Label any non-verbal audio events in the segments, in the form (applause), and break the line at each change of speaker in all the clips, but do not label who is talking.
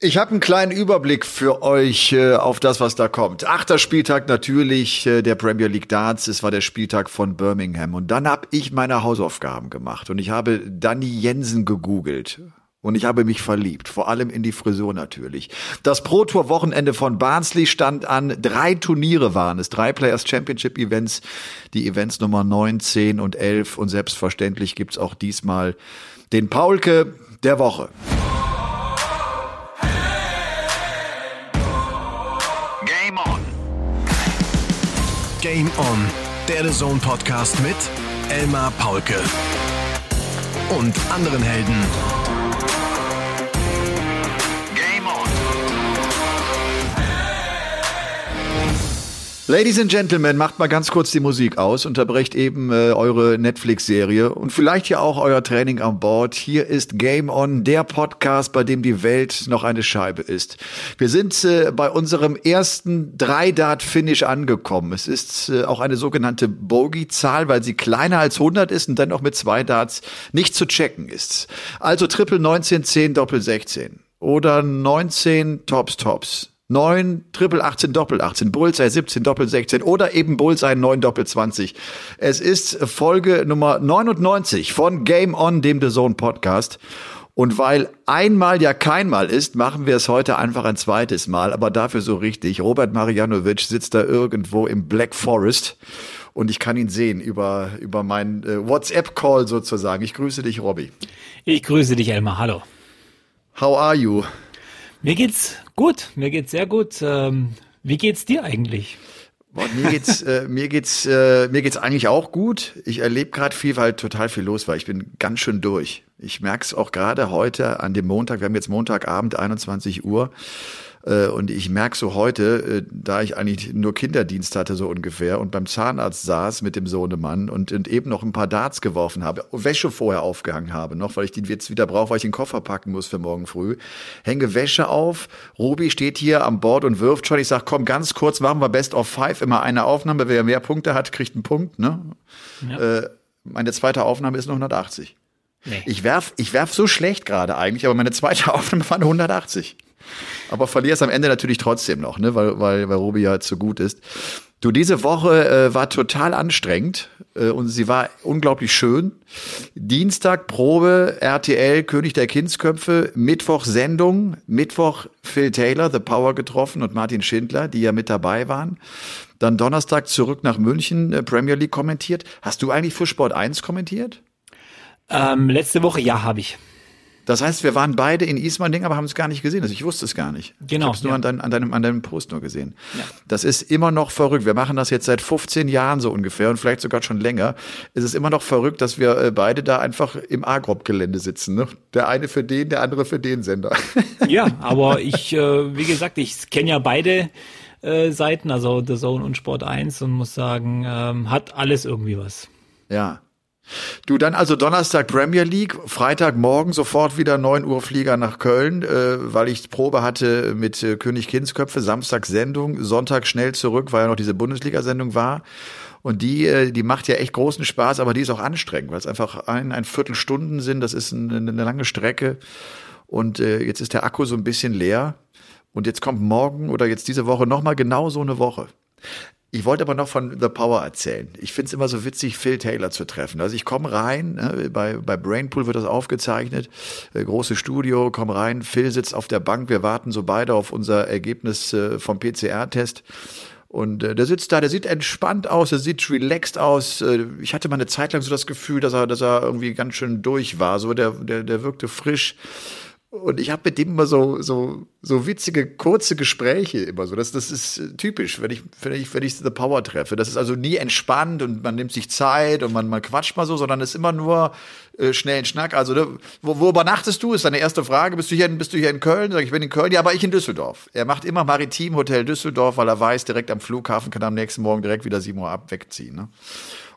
Ich habe einen kleinen Überblick für euch äh, auf das, was da kommt. Achter Spieltag natürlich äh, der Premier League Darts. Es war der Spieltag von Birmingham. Und dann habe ich meine Hausaufgaben gemacht und ich habe Danny Jensen gegoogelt. Und ich habe mich verliebt, vor allem in die Frisur natürlich. Das Pro Tour Wochenende von Barnsley stand an. Drei Turniere waren es, drei Players Championship Events, die Events Nummer 9, 10 und 11. Und selbstverständlich gibt's auch diesmal den Paulke der Woche.
Game On, der The Zone Podcast mit Elmar Paulke und anderen Helden.
Ladies and Gentlemen, macht mal ganz kurz die Musik aus, unterbrecht eben äh, eure Netflix-Serie und vielleicht ja auch euer Training an Bord. Hier ist Game On, der Podcast, bei dem die Welt noch eine Scheibe ist. Wir sind äh, bei unserem ersten Drei-Dart-Finish angekommen. Es ist äh, auch eine sogenannte Bogey-Zahl, weil sie kleiner als 100 ist und dennoch mit zwei Darts nicht zu checken ist. Also Triple 19, 10, Doppel 16 oder 19 Tops, Tops. 9, Triple 18, Doppel 18, Bullseye 17, Doppel 16 oder eben Bullseye 9, Doppel 20. Es ist Folge Nummer 99 von Game On, dem The Zone Podcast. Und weil einmal ja keinmal ist, machen wir es heute einfach ein zweites Mal, aber dafür so richtig. Robert Marianovic sitzt da irgendwo im Black Forest und ich kann ihn sehen über, über meinen äh, WhatsApp-Call sozusagen. Ich grüße dich, Robby.
Ich grüße dich, Elmar. Hallo.
How are you?
Mir geht's gut, mir geht's sehr gut. Ähm, wie geht's dir eigentlich?
Boah, mir geht's, äh, mir geht's, äh, mir geht's eigentlich auch gut. Ich erlebe gerade viel, weil total viel los war. Ich bin ganz schön durch. Ich merk's auch gerade heute an dem Montag. Wir haben jetzt Montagabend 21 Uhr. Äh, und ich merke so heute, äh, da ich eigentlich nur Kinderdienst hatte, so ungefähr, und beim Zahnarzt saß mit dem Sohnemann und, und eben noch ein paar Darts geworfen habe, Wäsche vorher aufgehangen habe, noch, weil ich die jetzt wieder brauche, weil ich den Koffer packen muss für morgen früh. Hänge Wäsche auf. Robi steht hier am Bord und wirft schon. Ich sage, komm, ganz kurz, machen wir Best of Five, immer eine Aufnahme. Wer mehr Punkte hat, kriegt einen Punkt. Ne? Ja. Äh, meine zweite Aufnahme ist nur 180. Nee. Ich werf, ich werf so schlecht gerade eigentlich, aber meine zweite (laughs) Aufnahme war eine 180. Aber verlierst am Ende natürlich trotzdem noch, ne? weil, weil, weil Robi ja zu gut ist. Du, diese Woche äh, war total anstrengend äh, und sie war unglaublich schön. Dienstag Probe, RTL, König der Kindsköpfe, Mittwoch Sendung, Mittwoch Phil Taylor, The Power getroffen und Martin Schindler, die ja mit dabei waren. Dann Donnerstag zurück nach München, äh, Premier League kommentiert. Hast du eigentlich für Sport 1 kommentiert?
Ähm, letzte Woche, ja, habe ich.
Das heißt, wir waren beide in Ismaning, aber haben es gar nicht gesehen. Also ich wusste es gar nicht. Genau. Ich habe es nur ja. an, dein, an, deinem, an deinem Post nur gesehen. Ja. Das ist immer noch verrückt. Wir machen das jetzt seit 15 Jahren so ungefähr und vielleicht sogar schon länger. Es ist immer noch verrückt, dass wir äh, beide da einfach im Agrop-Gelände sitzen. Ne? Der eine für den, der andere für den Sender. (laughs)
Ja, aber ich, äh, wie gesagt, ich kenne ja beide äh, Seiten, also The Zone und Sport 1 und muss sagen, ähm, hat alles irgendwie was.
Ja, Du, dann also Donnerstag Premier League, Freitagmorgen sofort wieder 9 Uhr Flieger nach Köln, äh, weil ich Probe hatte mit äh, König Kindsköpfe, Samstag Sendung, Sonntag schnell zurück, weil ja noch diese Bundesliga-Sendung war. Und die, äh, die macht ja echt großen Spaß, aber die ist auch anstrengend, weil es einfach ein, ein Viertelstunden sind, das ist eine, eine lange Strecke. Und äh, jetzt ist der Akku so ein bisschen leer. Und jetzt kommt morgen oder jetzt diese Woche nochmal genau so eine Woche. Ich wollte aber noch von The Power erzählen. Ich finde es immer so witzig, Phil Taylor zu treffen. Also ich komme rein, ne, bei, bei Brainpool wird das aufgezeichnet, äh, großes Studio, komm rein, Phil sitzt auf der Bank, wir warten so beide auf unser Ergebnis äh, vom PCR-Test. Und äh, der sitzt da, der sieht entspannt aus, der sieht relaxed aus. Äh, ich hatte mal eine Zeit lang so das Gefühl, dass er, dass er irgendwie ganz schön durch war. So, der, der, der wirkte frisch. Und ich habe mit dem immer so, so, so witzige, kurze Gespräche immer so. Das, das ist äh, typisch, wenn ich, wenn ich, wenn ich The Power treffe. Das ist also nie entspannt und man nimmt sich Zeit und man, man quatscht mal so, sondern es ist immer nur äh, schnell ein Schnack. Also, ne, wo, wo übernachtest du? Ist deine erste Frage. Bist du hier, bist du hier in Köln? Sag ich, ich bin in Köln. Ja, aber ich in Düsseldorf. Er macht immer Maritim Hotel Düsseldorf, weil er weiß, direkt am Flughafen kann er am nächsten Morgen direkt wieder sieben Uhr ab wegziehen. Ne?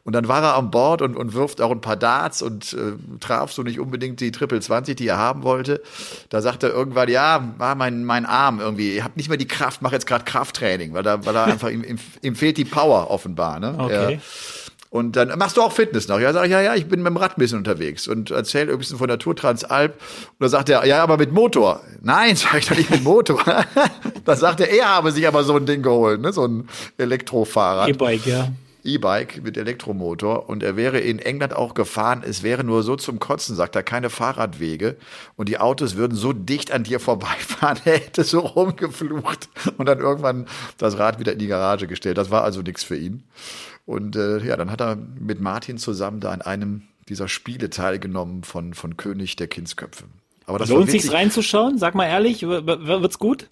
Und dann war er an Bord und, und wirft auch ein paar Darts und äh, traf so nicht unbedingt die Triple 20, die er haben wollte. Da sagt er irgendwann, ja, war mein, mein Arm irgendwie, ihr habt nicht mehr die Kraft, mach jetzt gerade Krafttraining, weil da, weil er (laughs) einfach, ihm, ihm, fehlt die Power offenbar. Ne?
Okay.
Er, Und dann machst du auch Fitness noch. Ja, sag ich, ja, ja, ich bin mit dem Rad ein bisschen unterwegs und erzähl ein bisschen von der Tour Transalp. Und dann sagt er, ja, aber mit Motor. Nein, (laughs) sag ich doch nicht mit Motor. (laughs) dann sagt er, er habe sich aber so ein Ding geholt, ne, so ein Elektrofahrrad.
E-Bike, ja.
E-Bike mit Elektromotor und er wäre in England auch gefahren. Es wäre nur so zum Kotzen, sagt er, keine Fahrradwege und die Autos würden so dicht an dir vorbeifahren. (laughs) Er hätte so rumgeflucht und dann irgendwann das Rad wieder in die Garage gestellt. Das war also nichts für ihn. Und äh, ja, dann hat er mit Martin zusammen da an einem dieser Spiele teilgenommen von, von König der Kindsköpfe.
Aber das Lohnt sich reinzuschauen? Sag mal ehrlich, wird's gut?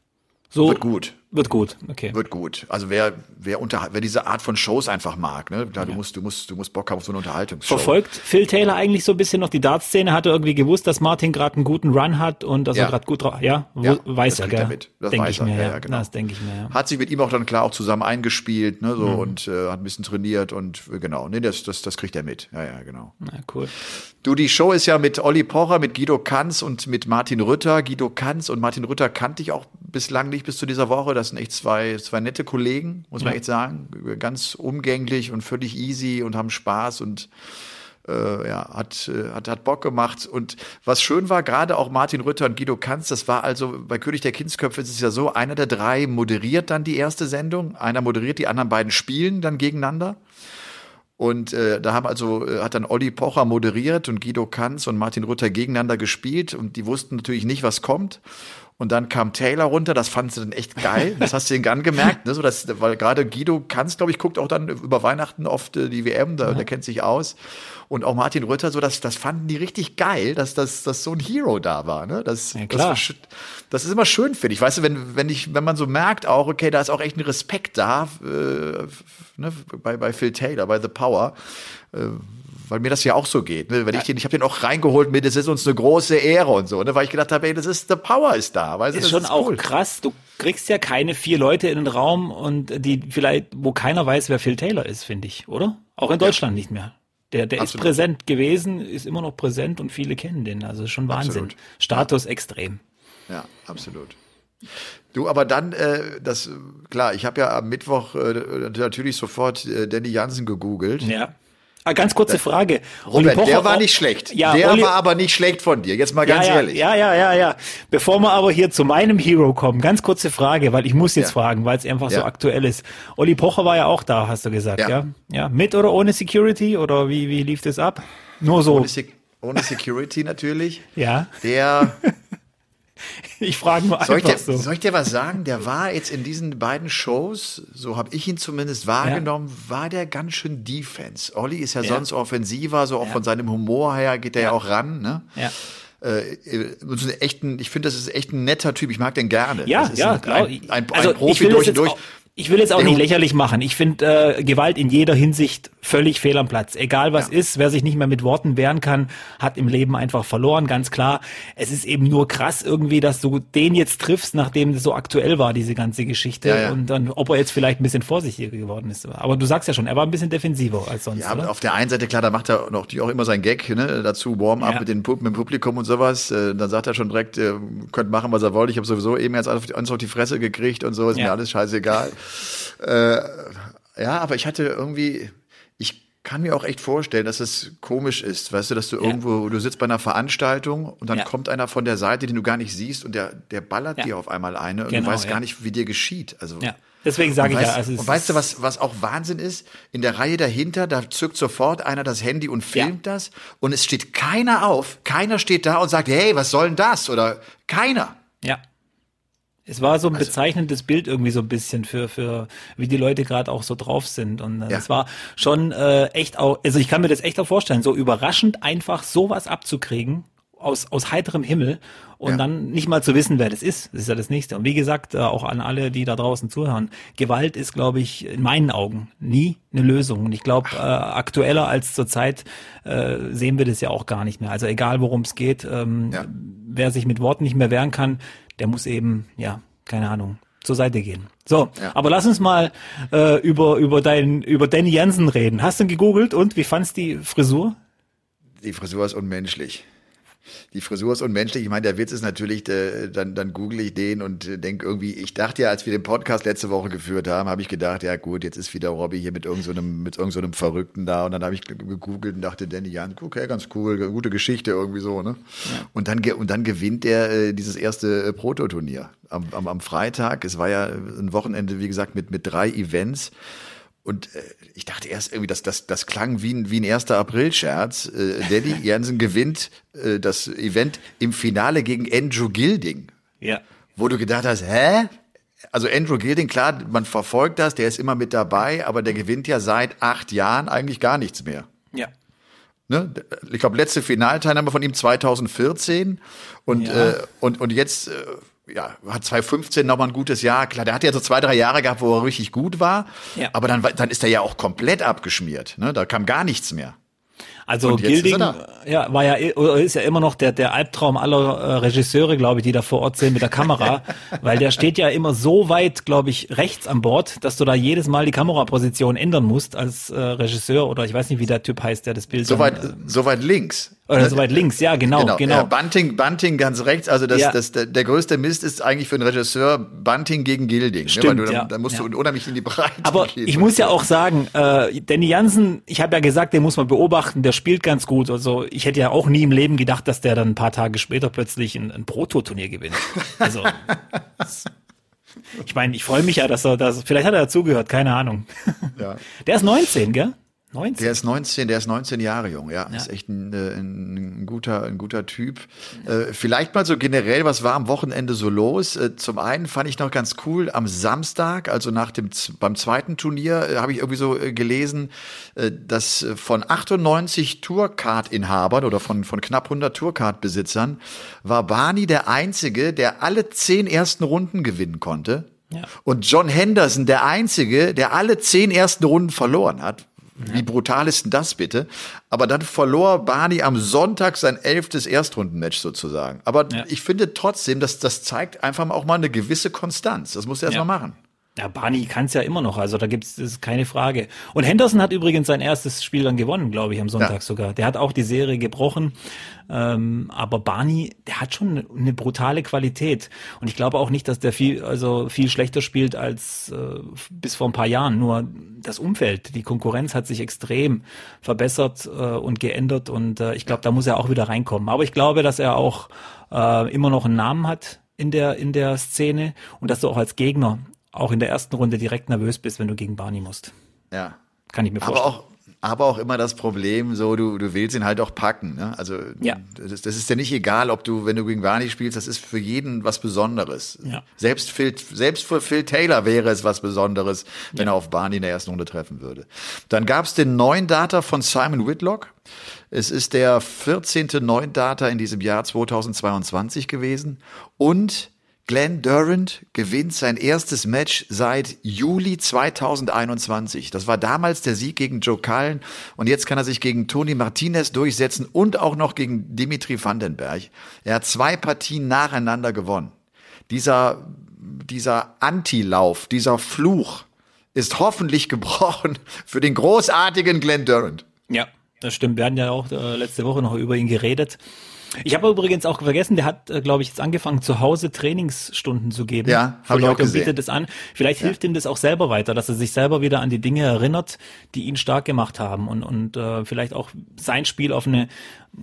So, wird gut.
Wird gut, okay.
Wird gut. Also wer, wer unter, wer diese Art von Shows einfach mag, ne? Klar, ja. du musst, du musst, du musst Bock haben auf so eine Unterhaltungsshow.
Verfolgt Phil Taylor eigentlich so ein bisschen noch die Dartszene? Hat er irgendwie gewusst, dass Martin gerade einen guten Run hat und dass ja. er gerade gut drauf, ja? ja? Weiß er, gell?
Mit. Das denk weiß ich er.
Mir, ja, genau. Das denke ich mir, ja.
Hat sich mit ihm auch dann klar auch zusammen eingespielt, ne, so, mhm. und, äh, hat ein bisschen trainiert und, äh, genau, nee, das, das, das kriegt er mit. Ja, ja, genau.
Na, cool.
Du, die Show ist ja mit Olli Pocher, mit Guido Kanz und mit Martin Rütter. Guido Kanz und Martin Rütter kannte ich auch bislang nicht bis zu dieser Woche. Das sind echt zwei, zwei nette Kollegen, muss man echt sagen. Ganz umgänglich und völlig easy und haben Spaß und äh, ja, hat, äh, hat, hat Bock gemacht. Und was schön war, gerade auch Martin Rütter und Guido Kanz, das war also bei König der Kindsköpfe ist es ja so, einer der drei moderiert dann die erste Sendung, einer moderiert, die anderen beiden spielen dann gegeneinander. Und äh, da haben also, äh, hat dann Olli Pocher moderiert und Guido Kanz und Martin Rütter gegeneinander gespielt und die wussten natürlich nicht, was kommt. Und dann kam Taylor runter, das fand sie dann echt geil. (laughs) Das hast du den Gun gemerkt, ne? so dass, weil gerade Guido Kanz, glaube ich, guckt auch dann über Weihnachten oft äh, die WM, da, ja. der kennt sich aus. Und auch Martin Rütter, so das, das fanden die richtig geil, dass, dass, dass so ein Hero da war. Ne? Das,
ja, klar.
Das, das ist immer schön, finde ich. Weißt du, wenn, wenn ich, wenn man so merkt auch, okay, da ist auch echt ein Respekt da, äh, ne, bei, bei Phil Taylor, bei The Power. Äh, weil mir das ja auch so geht. Ne? Wenn ich den, ich habe den auch reingeholt mit, das ist uns eine große Ehre und so, ne? weil ich gedacht habe, ey, das ist the power ist da. Weißt
ist das schon ist auch krass. Du kriegst ja keine vier Leute in den Raum und die vielleicht, wo keiner weiß, wer Phil Taylor ist, finde ich, oder? Auch in Deutschland ja. nicht mehr. Der, der ist präsent gewesen, ist immer noch präsent und viele kennen den. Also ist schon Wahnsinn. Absolut. Status ja. extrem.
Ja, absolut. Du, aber dann, äh, das, klar, ich habe ja am Mittwoch äh, natürlich sofort äh, Danny Jansen gegoogelt.
Ja. Ah, ganz kurze Frage.
Robert, Pocher, der war nicht schlecht. Ja, der Oli, war aber nicht schlecht von dir. Jetzt mal ganz
ja,
ehrlich.
Ja, ja, ja, ja. Bevor wir aber hier zu meinem Hero kommen, ganz kurze Frage, weil ich muss jetzt ja. fragen, weil es einfach so aktuell ist. Olli Pocher war ja auch da, hast du gesagt, ja? Ja. Mit oder ohne Security oder wie, wie lief das ab? Nur so.
Ohne, ohne Security natürlich.
Ja.
Der (laughs)
Ich frage nur
soll
einfach
ich dir, so. Soll ich dir was sagen? Der war jetzt in diesen beiden Shows, so habe ich ihn zumindest wahrgenommen, ja. war der ganz schön Defense. Olli ist ja, ja. sonst offensiver, so auch ja. von seinem Humor her geht er ja, auch ran. Ne?
Ja.
Äh, so echten, ich finde, das ist echt ein netter Typ. Ich mag den gerne.
Ja, ja,
ein, ein, ein, ein
also
Profi durch und durch.
Auch, ich will jetzt auch nicht lächerlich machen. Ich finde äh, Gewalt in jeder Hinsicht völlig fehl am Platz. Egal was ja. ist, wer sich nicht mehr mit Worten wehren kann, hat im Leben einfach verloren, ganz klar. Es ist eben nur krass irgendwie, dass du den jetzt triffst, nachdem es so aktuell war, diese ganze Geschichte. Ja, ja. Und dann, ob er jetzt vielleicht ein bisschen vorsichtiger geworden ist. Aber du sagst ja schon, er war ein bisschen defensiver als sonst. Ja, oder?
auf der einen Seite, klar, da macht er noch auch immer sein Gag, ne, dazu Warm-up mit, dem Publikum und sowas. Äh, dann sagt er schon direkt, äh, könnt machen, was er wollt. Ich habe sowieso eben jetzt alles auf die Fresse gekriegt und so, ist mir alles scheißegal. Äh, ja, aber ich hatte irgendwie, ich kann mir auch echt vorstellen, dass es komisch ist, weißt du, dass du ja. irgendwo, du sitzt bei einer Veranstaltung und dann ja. kommt einer von der Seite, den du gar nicht siehst und der, der ballert ja. dir auf einmal eine und genau, du weißt gar nicht, wie dir geschieht. Also
ja. Deswegen sage ich
weißt,
ja. Also
und weißt du, was, was auch Wahnsinn ist? In der Reihe dahinter, da zückt sofort einer das Handy und filmt das und es steht keiner auf. Keiner steht da und sagt, hey, was soll denn das? Oder keiner.
Ja. Es war so ein also, bezeichnendes Bild irgendwie so ein bisschen für, für wie die Leute gerade auch so drauf sind. Und äh, ja. es war schon äh, echt auch, also ich kann mir das echt auch vorstellen, so überraschend einfach sowas abzukriegen aus, aus heiterem Himmel und ja. dann nicht mal zu wissen, wer das ist. Das ist ja das Nächste. Und wie gesagt, äh, auch an alle, die da draußen zuhören, Gewalt ist, glaube ich, in meinen Augen nie eine Lösung. Und ich glaube, äh, aktueller als zurzeit äh, sehen wir das ja auch gar nicht mehr. Also egal, worum es geht, ähm, ja. wer sich mit Worten nicht mehr wehren kann, der muss eben, ja, keine Ahnung, zur Seite gehen. So, ja. aber lass uns mal äh, über über dein über Danny Jensen reden. Hast du ihn gegoogelt und wie fandst die Frisur?
Die Frisur ist unmenschlich. Die Frisur ist unmenschlich. Ich meine, der Witz ist natürlich, äh, dann, dann google ich den und äh, denke irgendwie, ich dachte ja, als wir den Podcast letzte Woche geführt haben, habe ich gedacht, ja gut, jetzt ist wieder Robby hier mit irgendeinem so mit irgendeinem so Verrückten da. Und dann habe ich gegoogelt und dachte, Danny Jan, okay, ganz cool, gute Geschichte irgendwie so, ne? Ja. Und dann und dann gewinnt er äh, dieses erste äh, Prototurnier am, am, am Freitag. Es war ja ein Wochenende, wie gesagt, mit, mit drei Events. Und äh, ich dachte erst irgendwie, dass das, das klang wie ein, wie ein 1. April-Scherz. Äh, Daddy (laughs) Jansen gewinnt äh, das Event im Finale gegen Andrew Gilding.
Ja.
Wo du gedacht hast, hä? Also Andrew Gilding, klar, man verfolgt das, der ist immer mit dabei, aber der gewinnt ja seit acht Jahren eigentlich gar nichts mehr.
Ja.
Ne? Ich glaube, letzte Finalteilnahme von ihm 2014 und, ja. äh, und, und jetzt äh, ja, hat 2015 nochmal ein gutes Jahr. Klar, der hat ja so zwei, drei Jahre gehabt, wo er richtig gut war. Ja. Aber dann, dann ist er ja auch komplett abgeschmiert. Ne? Da kam gar nichts mehr.
Also Gilding ja, war ja ist ja immer noch der der Albtraum aller äh, Regisseure, glaube ich, die da vor Ort sind mit der Kamera, (laughs) weil der steht ja immer so weit, glaube ich, rechts an Bord, dass du da jedes Mal die Kameraposition ändern musst als äh, Regisseur oder ich weiß nicht, wie der Typ heißt, der das Bild
so weit, äh, so weit links.
Oder so weit links, ja, genau, genau. genau. Ja,
Bunting, Bunting ganz rechts. Also das, ja. das, der, der größte Mist ist eigentlich für einen Regisseur Bunting gegen Gilding.
Stimmt, ne?
Du,
ja.
da musst du unheimlich in die Breite
Aber gehen. ich muss ja auch sagen, äh, Danny Jansen, ich habe ja gesagt, den muss man beobachten, der spielt ganz gut. Also ich hätte ja auch nie im Leben gedacht, dass der dann ein paar Tage später plötzlich ein, ein Proto-Turnier gewinnt. (laughs) Also ich meine, ich freue mich ja, dass er das, vielleicht hat er dazugehört, keine Ahnung. Ja. Der ist 19, gell?
19? Der ist 19, der ist 19 Jahre jung, ja. ja. Ist echt ein, äh, ein, guter, ein guter Typ. Äh, vielleicht mal so generell, was war am Wochenende so los? Äh, zum einen fand ich noch ganz cool, am Samstag, also nach dem, beim zweiten Turnier, äh, habe ich irgendwie so äh, gelesen, äh, dass von 98 Tourcard-Inhabern oder von, von knapp 100 Tourcard-Besitzern war Barney der Einzige, der alle zehn ersten Runden gewinnen konnte. Ja. Und John Henderson der Einzige, der alle zehn ersten Runden verloren hat. Wie brutal ist denn das bitte? Aber dann verlor Barney am Sonntag sein elftes Erstrundenmatch sozusagen. Aber ja. ich finde trotzdem, dass das zeigt einfach auch mal eine gewisse Konstanz. Das muss er erst ja. mal machen.
Ja, Barney kann es ja immer noch, also da gibt es keine Frage. Und Henderson hat übrigens sein erstes Spiel dann gewonnen, glaube ich, am Sonntag ja. sogar. Der hat auch die Serie gebrochen. Ähm, aber Barney, der hat schon eine brutale Qualität. Und ich glaube auch nicht, dass der viel, also viel schlechter spielt als äh, bis vor ein paar Jahren. Nur das Umfeld, die Konkurrenz hat sich extrem verbessert äh, und geändert. Und äh, ich glaube, da muss er auch wieder reinkommen. Aber ich glaube, dass er auch äh, immer noch einen Namen hat in der, in der Szene und dass du auch als Gegner auch in der ersten Runde direkt nervös bist, wenn du gegen Barney musst.
Ja.
Kann ich mir vorstellen.
Aber auch, aber auch immer das Problem, so du, du willst ihn halt auch packen. Ne? Also ja. das, das ist ja nicht egal, ob du, wenn du gegen Barney spielst, das ist für jeden was Besonderes. Ja. Selbst, Phil, selbst für Phil Taylor wäre es was Besonderes, wenn ja. er auf Barney in der ersten Runde treffen würde. Dann gab es den neuen Data von Simon Whitlock. Es ist der 14. neuen Data in diesem Jahr 2022 gewesen. Und Glenn Durant gewinnt sein erstes Match seit Juli 2021. Das war damals der Sieg gegen Joe Cullen und jetzt kann er sich gegen Tony Martinez durchsetzen und auch noch gegen Dimitri Vandenberg. Er hat zwei Partien nacheinander gewonnen. Dieser, dieser Antilauf, dieser Fluch ist hoffentlich (laughs) gebrochen für den großartigen Glenn Durant.
Ja, das stimmt. Wir hatten ja auch äh, letzte Woche noch über ihn geredet. Ich habe übrigens auch vergessen, der hat, äh, glaube ich, jetzt angefangen, zu Hause Trainingsstunden zu geben.
Ja, habe ich auch gesehen. bietet
das an. Vielleicht ja. hilft ihm das auch selber weiter, dass er sich selber wieder an die Dinge erinnert, die ihn stark gemacht haben und, und äh, vielleicht auch sein Spiel auf eine,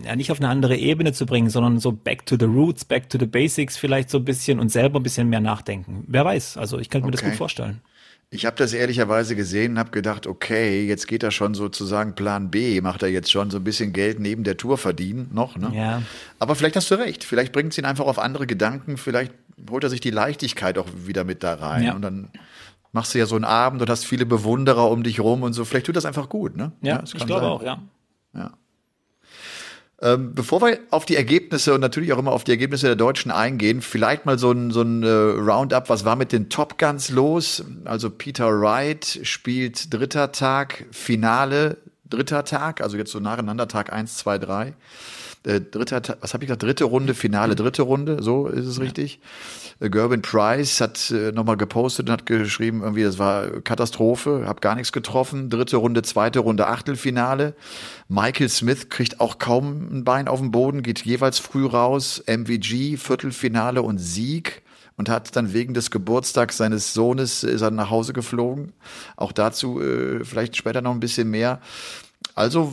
ja nicht auf eine andere Ebene zu bringen, sondern so back to the roots, back to the basics vielleicht so ein bisschen und selber ein bisschen mehr nachdenken. Wer weiß, also ich könnte mir okay. das gut vorstellen.
Ich habe das ehrlicherweise gesehen und habe gedacht, okay, jetzt geht er schon sozusagen Plan B, macht er jetzt schon so ein bisschen Geld neben der Tour verdienen noch. Ne?
Ja.
Aber vielleicht hast du recht, vielleicht bringt es ihn einfach auf andere Gedanken, vielleicht holt er sich die Leichtigkeit auch wieder mit da rein ja. und dann machst du ja so einen Abend und hast viele Bewunderer um dich rum und so. Vielleicht tut das einfach gut, ne?
Ja, ja ich glaube sein. auch, ja.
Ja. Ähm, bevor wir auf die Ergebnisse und natürlich auch immer auf die Ergebnisse der Deutschen eingehen, vielleicht mal so ein, so ein äh, Roundup. Was war mit den Top Guns los? Also Peter Wright spielt dritter Tag Finale dritter Tag, also jetzt so nacheinander Tag eins, zwei, drei. Äh, dritter, was habe ich gesagt? Dritte Runde, Finale, dritte Runde, so ist es ja. richtig. Äh, Gerben Price hat äh, nochmal gepostet und hat geschrieben, irgendwie, das war Katastrophe, hab gar nichts getroffen. Dritte Runde, zweite Runde, Achtelfinale. Michael Smith kriegt auch kaum ein Bein auf den Boden, geht jeweils früh raus. MVG, Viertelfinale und Sieg und hat dann wegen des Geburtstags seines Sohnes ist er nach Hause geflogen. Auch dazu äh, vielleicht später noch ein bisschen mehr. Also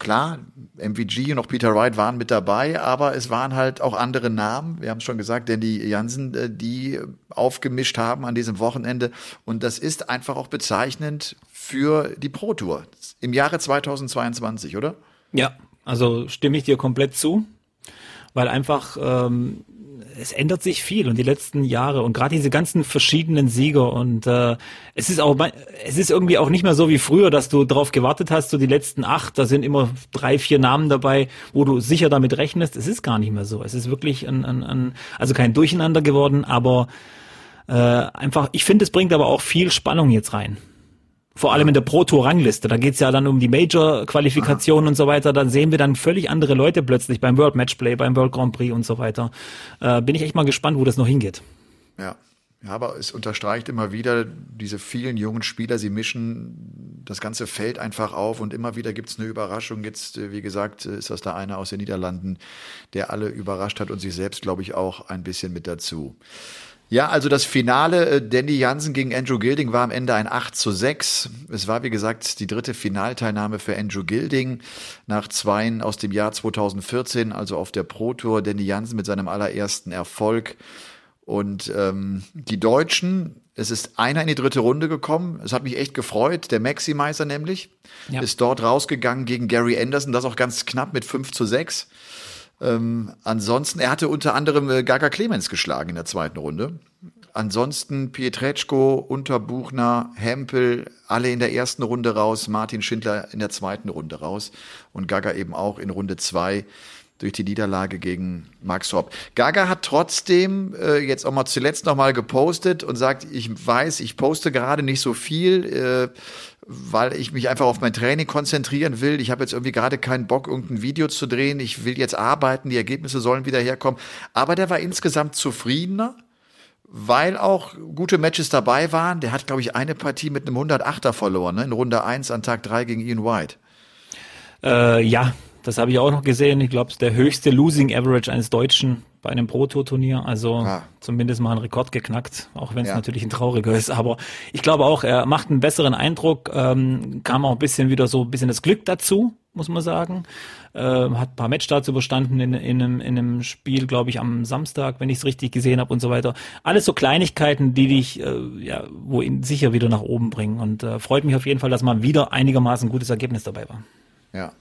klar, MVG und auch Peter Wright waren mit dabei, aber es waren halt auch andere Namen. Wir haben es schon gesagt, Danny Jansen, äh, die aufgemischt haben an diesem Wochenende. Und das ist einfach auch bezeichnend für die Pro Tour im Jahre 2022, oder?
Ja, also stimme ich dir komplett zu, weil einfach ähm, es ändert sich viel und die letzten Jahre und gerade diese ganzen verschiedenen Sieger und äh, es ist auch es ist irgendwie auch nicht mehr so wie früher, dass du darauf gewartet hast, so die letzten acht, da sind immer drei, vier Namen dabei, wo du sicher damit rechnest. Es ist gar nicht mehr so. Es ist wirklich ein, ein, ein also kein Durcheinander geworden, aber äh, einfach, ich finde, es bringt aber auch viel Spannung jetzt rein. Vor allem in der Pro Tour Rangliste. Da geht's ja dann um die Major Qualifikationen und so weiter. Dann sehen wir dann völlig andere Leute plötzlich beim World Matchplay, beim World Grand Prix und so weiter. Äh, bin ich echt mal gespannt, wo das noch hingeht.
Ja. Ja, aber es unterstreicht immer wieder diese vielen jungen Spieler, sie mischen das ganze Feld einfach auf und immer wieder gibt's eine Überraschung. Jetzt, äh, wie gesagt, ist das da einer aus den Niederlanden, der alle überrascht hat und sich selbst, glaube ich, auch ein bisschen mit dazu. Ja, also das Finale äh, Danny Jansen gegen Andrew Gilding war am Ende ein 8 zu 6. Es war, wie gesagt, die dritte Finalteilnahme für Andrew Gilding nach Zweien aus dem Jahr 2014, also auf der Pro Tour. Danny Jansen mit seinem allerersten Erfolg. Und ähm, die Deutschen, es ist einer in die dritte Runde gekommen. Es hat mich echt gefreut. Der Maximizer nämlich ja. ist dort rausgegangen gegen Gary Anderson, das auch ganz knapp mit 5 zu 6. Ähm, ansonsten, er hatte unter anderem äh, Gaga Clemens geschlagen in der zweiten Runde. Ansonsten Pietreczko, Unterbuchner, Hempel, alle in der ersten Runde raus, Martin Schindler in der zweiten Runde raus und Gaga eben auch in Runde zwei durch die Niederlage gegen Max Hopp. Gaga hat trotzdem äh, jetzt auch mal zuletzt noch mal gepostet und sagt, ich weiß, ich poste gerade nicht so viel, äh, weil ich mich einfach auf mein Training konzentrieren will. Ich habe jetzt irgendwie gerade keinen Bock, irgendein Video zu drehen. Ich will jetzt arbeiten, die Ergebnisse sollen wieder herkommen. Aber der war insgesamt zufriedener, weil auch gute Matches dabei waren. Der hat, glaube ich, eine Partie mit einem 108er verloren, ne? in Runde 1 an Tag 3 gegen Ian White.
Äh, ja, das habe ich auch noch gesehen. Ich glaube, der höchste Losing Average eines Deutschen bei einem Pro-Tour-Turnier. Also ah. zumindest mal einen Rekord geknackt, auch wenn es ja. natürlich ein trauriger ist. Aber ich glaube auch, er macht einen besseren Eindruck. Ähm, kam auch ein bisschen wieder so ein bisschen das Glück dazu, muss man sagen. Äh, hat ein paar Matchstarts überstanden in, in, einem, in einem Spiel, glaube ich, am Samstag, wenn ich es richtig gesehen habe und so weiter. Alles so Kleinigkeiten, die dich, äh, ja, wo ihn sicher wieder nach oben bringen. Und äh, freut mich auf jeden Fall, dass mal wieder einigermaßen gutes Ergebnis dabei war.
Ja,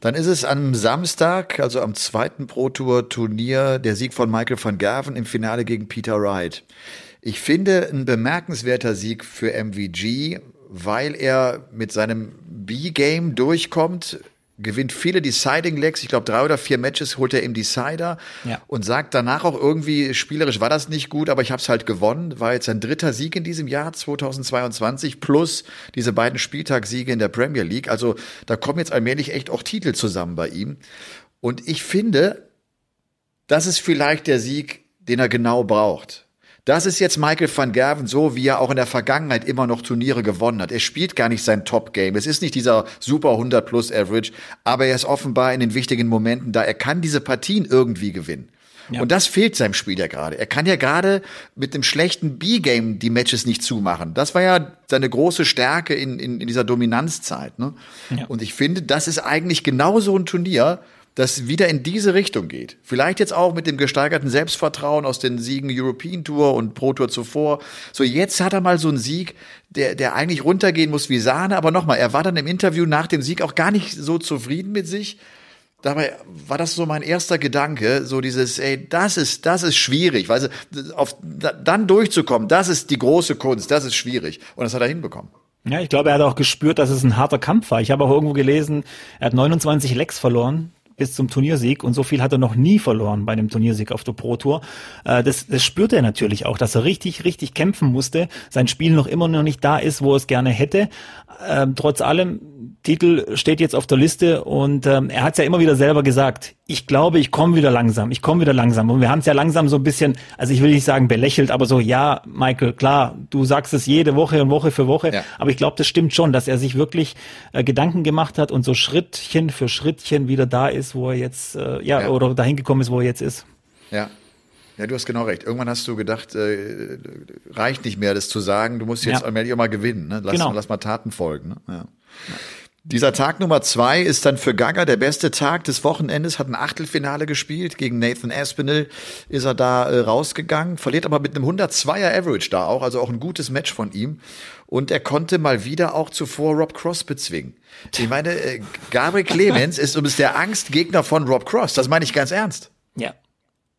dann ist es am Samstag, also am zweiten Pro Tour Turnier, der Sieg von Michael van Gerven im Finale gegen Peter Wright. Ich finde ein bemerkenswerter Sieg für MVG, weil er mit seinem B-Game durchkommt, gewinnt viele Deciding Legs. Ich glaube, drei oder vier Matches holt er im Decider ja. und sagt danach auch irgendwie, spielerisch war das nicht gut, aber ich habe es halt gewonnen. War jetzt sein dritter Sieg in diesem Jahr 2022 plus diese beiden Spieltagssiege in der Premier League. Also da kommen jetzt allmählich echt auch Titel zusammen bei ihm. Und ich finde, das ist vielleicht der Sieg, den er genau braucht. Das ist jetzt Michael van Gerven so, wie er auch in der Vergangenheit immer noch Turniere gewonnen hat. Er spielt gar nicht sein Top-Game. Es ist nicht dieser super 100 plus Average, aber er ist offenbar in den wichtigen Momenten da. Er kann diese Partien irgendwie gewinnen. Ja. Und das fehlt seinem Spiel ja gerade. Er kann ja gerade mit dem schlechten B-Game die Matches nicht zumachen. Das war ja seine große Stärke in, in, in dieser Dominanzzeit. Ne? Ja. Und ich finde, das ist eigentlich genau so ein Turnier, das wieder in diese Richtung geht. Vielleicht jetzt auch mit dem gesteigerten Selbstvertrauen aus den Siegen European Tour und Pro Tour zuvor. So, jetzt hat er mal so einen Sieg, der, der eigentlich runtergehen muss wie Sahne. Aber nochmal, er war dann im Interview nach dem Sieg auch gar nicht so zufrieden mit sich. Dabei war das so mein erster Gedanke, so dieses, ey, das ist, das ist schwierig, weil auf, dann durchzukommen, das ist die große Kunst, das ist schwierig. Und das hat er hinbekommen.
Ja, ich glaube, er hat auch gespürt, dass es ein harter Kampf war. Ich habe auch irgendwo gelesen, er hat 29 Lecks verloren bis zum Turniersieg und so viel hat er noch nie verloren bei dem Turniersieg auf der Pro Tour. Äh, das, das spürt er natürlich auch, dass er richtig, richtig kämpfen musste, sein Spiel noch immer noch nicht da ist, wo er es gerne hätte. Ähm, trotz allem Titel steht jetzt auf der Liste und ähm, er hat es ja immer wieder selber gesagt, ich glaube, ich komme wieder langsam, ich komme wieder langsam. Und wir haben es ja langsam so ein bisschen, also ich will nicht sagen belächelt, aber so, ja, Michael, klar, du sagst es jede Woche und Woche für Woche, ja. aber ich glaube, das stimmt schon, dass er sich wirklich äh, Gedanken gemacht hat und so Schrittchen für Schrittchen wieder da ist, wo er jetzt, äh, ja, ja, oder dahin gekommen ist, wo er jetzt ist.
Ja, ja, du hast genau recht. Irgendwann hast du gedacht, äh, reicht nicht mehr, das zu sagen. Du musst jetzt ja. allmählich mal gewinnen. Ne? Lass, genau. lass mal Taten folgen. Ne? Ja. Dieser Tag Nummer zwei ist dann für Gaga der beste Tag des Wochenendes, hat ein Achtelfinale gespielt. Gegen Nathan Aspinall ist er da äh, rausgegangen, verliert aber mit einem 102er Average da auch, also auch ein gutes Match von ihm. Und er konnte mal wieder auch zuvor Rob Cross bezwingen. Ich meine, äh, Gabriel Clemens ist übrigens der Angstgegner von Rob Cross, das meine ich ganz ernst.
Ja,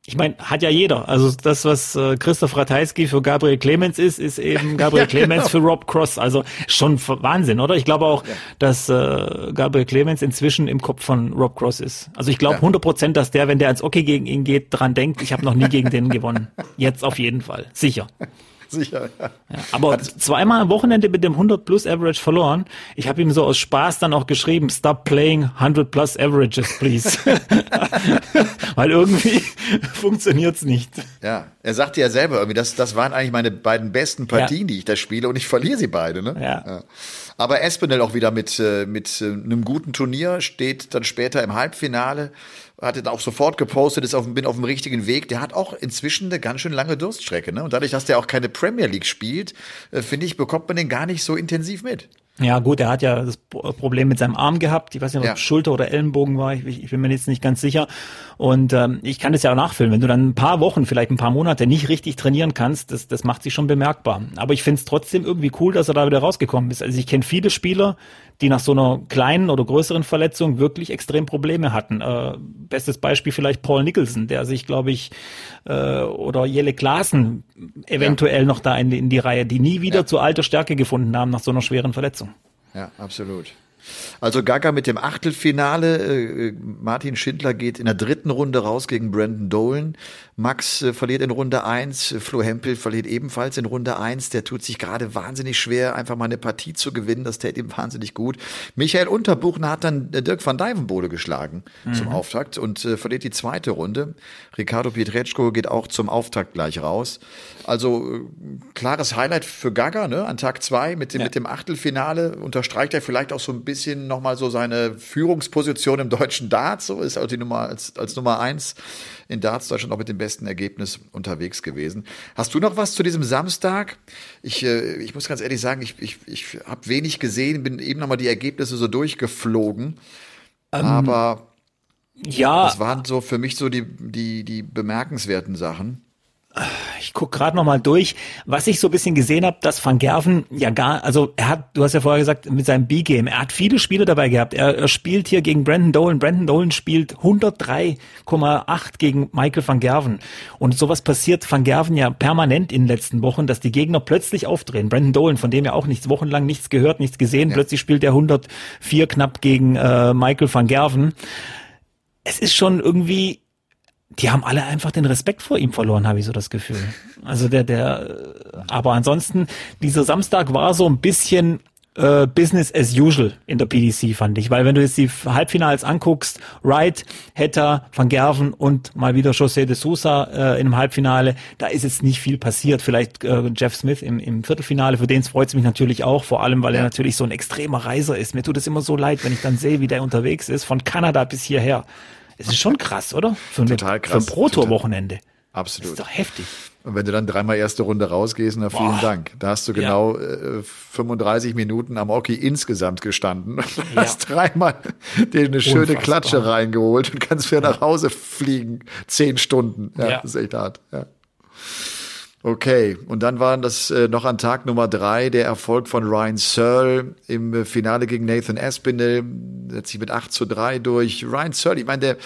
ich meine, hat ja jeder. Also das, was äh, Christoph Ratajski für Gabriel Clemens ist, ist eben (laughs) Gabriel ja, Clemens genau. für Rob Cross. Also schon Wahnsinn, oder? Ich glaube auch, ja. dass äh, Gabriel Clemens inzwischen im Kopf von Rob Cross ist. Also ich glaube ja. 100 Prozent, dass der, wenn der ans Okay gegen ihn geht, dran denkt, ich habe noch nie gegen den gewonnen. Jetzt auf jeden Fall. Sicher. Sicher, ja. ja aber Hat zweimal am Wochenende mit dem 100 plus Average verloren. Ich habe ihm so aus Spaß dann auch geschrieben, stop playing 100 plus Averages, please. (laughs) Weil irgendwie (laughs) funktioniert's nicht.
Ja, er sagte ja selber irgendwie, das, das waren eigentlich meine beiden besten Partien, ja. die ich da spiele und ich verliere sie beide. Ne? Ja. ja. Aber Espinel auch wieder mit, äh, mit äh, einem guten Turnier, steht dann später im Halbfinale hatte auch sofort gepostet, ist auf, bin auf dem richtigen Weg. Der hat auch inzwischen eine ganz schön lange Durststrecke. Ne? Und dadurch, dass der auch keine Premier League spielt, äh, finde ich, bekommt man den gar nicht so intensiv mit.
Ja, gut, er hat ja das Problem mit seinem Arm gehabt. Ich weiß nicht, ob ja. Schulter oder Ellenbogen war. Ich, ich, bin mir jetzt nicht ganz sicher. Und ähm, ich kann das ja auch nachfüllen. Wenn du dann ein paar Wochen, vielleicht ein paar Monate nicht richtig trainieren kannst, das, das macht sich schon bemerkbar. Aber ich finde es trotzdem irgendwie cool, dass er da wieder rausgekommen ist. Also ich kenne viele Spieler, die nach so einer kleinen oder größeren Verletzung wirklich extrem Probleme hatten. Äh, bestes Beispiel vielleicht Paul Nicholson, der sich, glaube ich, äh, oder Jelle Klaassen eventuell ja. noch da in, in, die Reihe, die nie wieder ja. zu alter Stärke gefunden haben nach so einer schweren Verletzung.
Ja, absolut. Also Gaga mit dem Achtelfinale. Äh, Martin Schindler geht in der dritten Runde raus gegen Brandon Dolan. Max äh, verliert in Runde eins. Flo Hempel verliert ebenfalls in Runde eins. Der tut sich gerade wahnsinnig schwer, einfach mal eine Partie zu gewinnen. Das täte ihm wahnsinnig gut. Michael Unterbuchner hat dann äh, Dirk van Dijvenbode geschlagen mhm. zum Auftakt und äh, verliert die zweite Runde. Ricardo Pietreczko geht auch zum Auftakt gleich raus. Also äh, klares Highlight für Gaga ne? an Tag zwei mit dem, ja. mit dem Achtelfinale. Unterstreicht er vielleicht auch so ein bisschen nochmal so seine Führungsposition im deutschen Darts. So ist also die Nummer als, als Nummer eins in Darts Deutschland auch mit dem besten Ergebnis unterwegs gewesen. Hast du noch was zu diesem Samstag? Ich, äh, ich muss ganz ehrlich sagen, ich, ich, ich habe wenig gesehen, bin eben nochmal die Ergebnisse so durchgeflogen. Ähm, aber ja, das waren so für mich so die, die, die bemerkenswerten Sachen
ich guck gerade noch mal durch, was ich so ein bisschen gesehen habe, dass Van Gerven ja gar, also er hat, du hast ja vorher gesagt, mit seinem B-Game, er hat viele Spiele dabei gehabt. Er, er spielt hier gegen Brandon Dolan. Brandon Dolan spielt 103,8 gegen Michael van Gerven. Und sowas passiert Van Gerven ja permanent in den letzten Wochen, dass die Gegner plötzlich aufdrehen. Brandon Dolan, von dem ja auch nichts wochenlang nichts gehört, nichts gesehen, ja. plötzlich spielt er 104 knapp gegen äh, Michael van Gerven. Es ist schon irgendwie die haben alle einfach den Respekt vor ihm verloren, habe ich so das Gefühl. Also der, der, aber ansonsten, dieser Samstag war so ein bisschen äh, Business as usual in der PDC, fand ich. Weil wenn du jetzt die Halbfinals anguckst, Wright, Hetter, Van Gerven und mal wieder José de Sousa äh, im Halbfinale, da ist jetzt nicht viel passiert. Vielleicht äh, Jeff Smith im, im Viertelfinale, für den freut es mich natürlich auch, vor allem, weil er natürlich so ein extremer Reiser ist. Mir tut es immer so leid, wenn ich dann sehe, wie der unterwegs ist, von Kanada bis hierher. Es ist schon krass, oder? Für, total krass. Für ein Pro-Tour-Wochenende.
Absolut.
Das ist doch heftig.
Und wenn du dann dreimal erste Runde rausgehst, na vielen Boah. Dank. Da hast du genau ja. äh, 35 Minuten am Hockey insgesamt gestanden. Und ja. hast dreimal dir eine schöne Unfassbar. Klatsche reingeholt und kannst wieder ja. nach Hause fliegen. Zehn Stunden. Ja, ja. das ist echt hart. Ja. Okay, und dann waren das äh, noch an Tag Nummer drei der Erfolg von Ryan Searle im äh, Finale gegen Nathan Aspinall, setzt sich mit 8 zu 3 durch. Ryan Searle, ich meine, der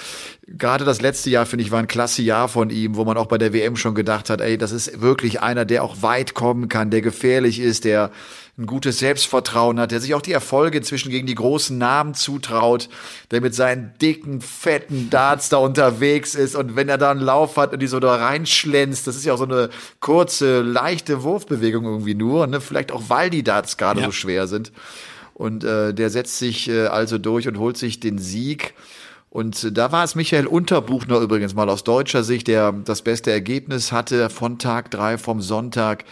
gerade das letzte Jahr, finde ich, war ein klasse Jahr von ihm, wo man auch bei der WM schon gedacht hat, ey, das ist wirklich einer, der auch weit kommen kann, der gefährlich ist, der ein gutes Selbstvertrauen hat, der sich auch die Erfolge inzwischen gegen die großen Namen zutraut, der mit seinen dicken, fetten Darts da unterwegs ist und wenn er da einen Lauf hat und die so da reinschlänzt, das ist ja auch so eine kurze, leichte Wurfbewegung irgendwie nur, ne? vielleicht auch weil die Darts gerade ja. so schwer sind. Und äh, der setzt sich äh, also durch und holt sich den Sieg. Und da war es Michael Unterbuchner übrigens mal aus deutscher Sicht, der das beste Ergebnis hatte von Tag drei vom Sonntag.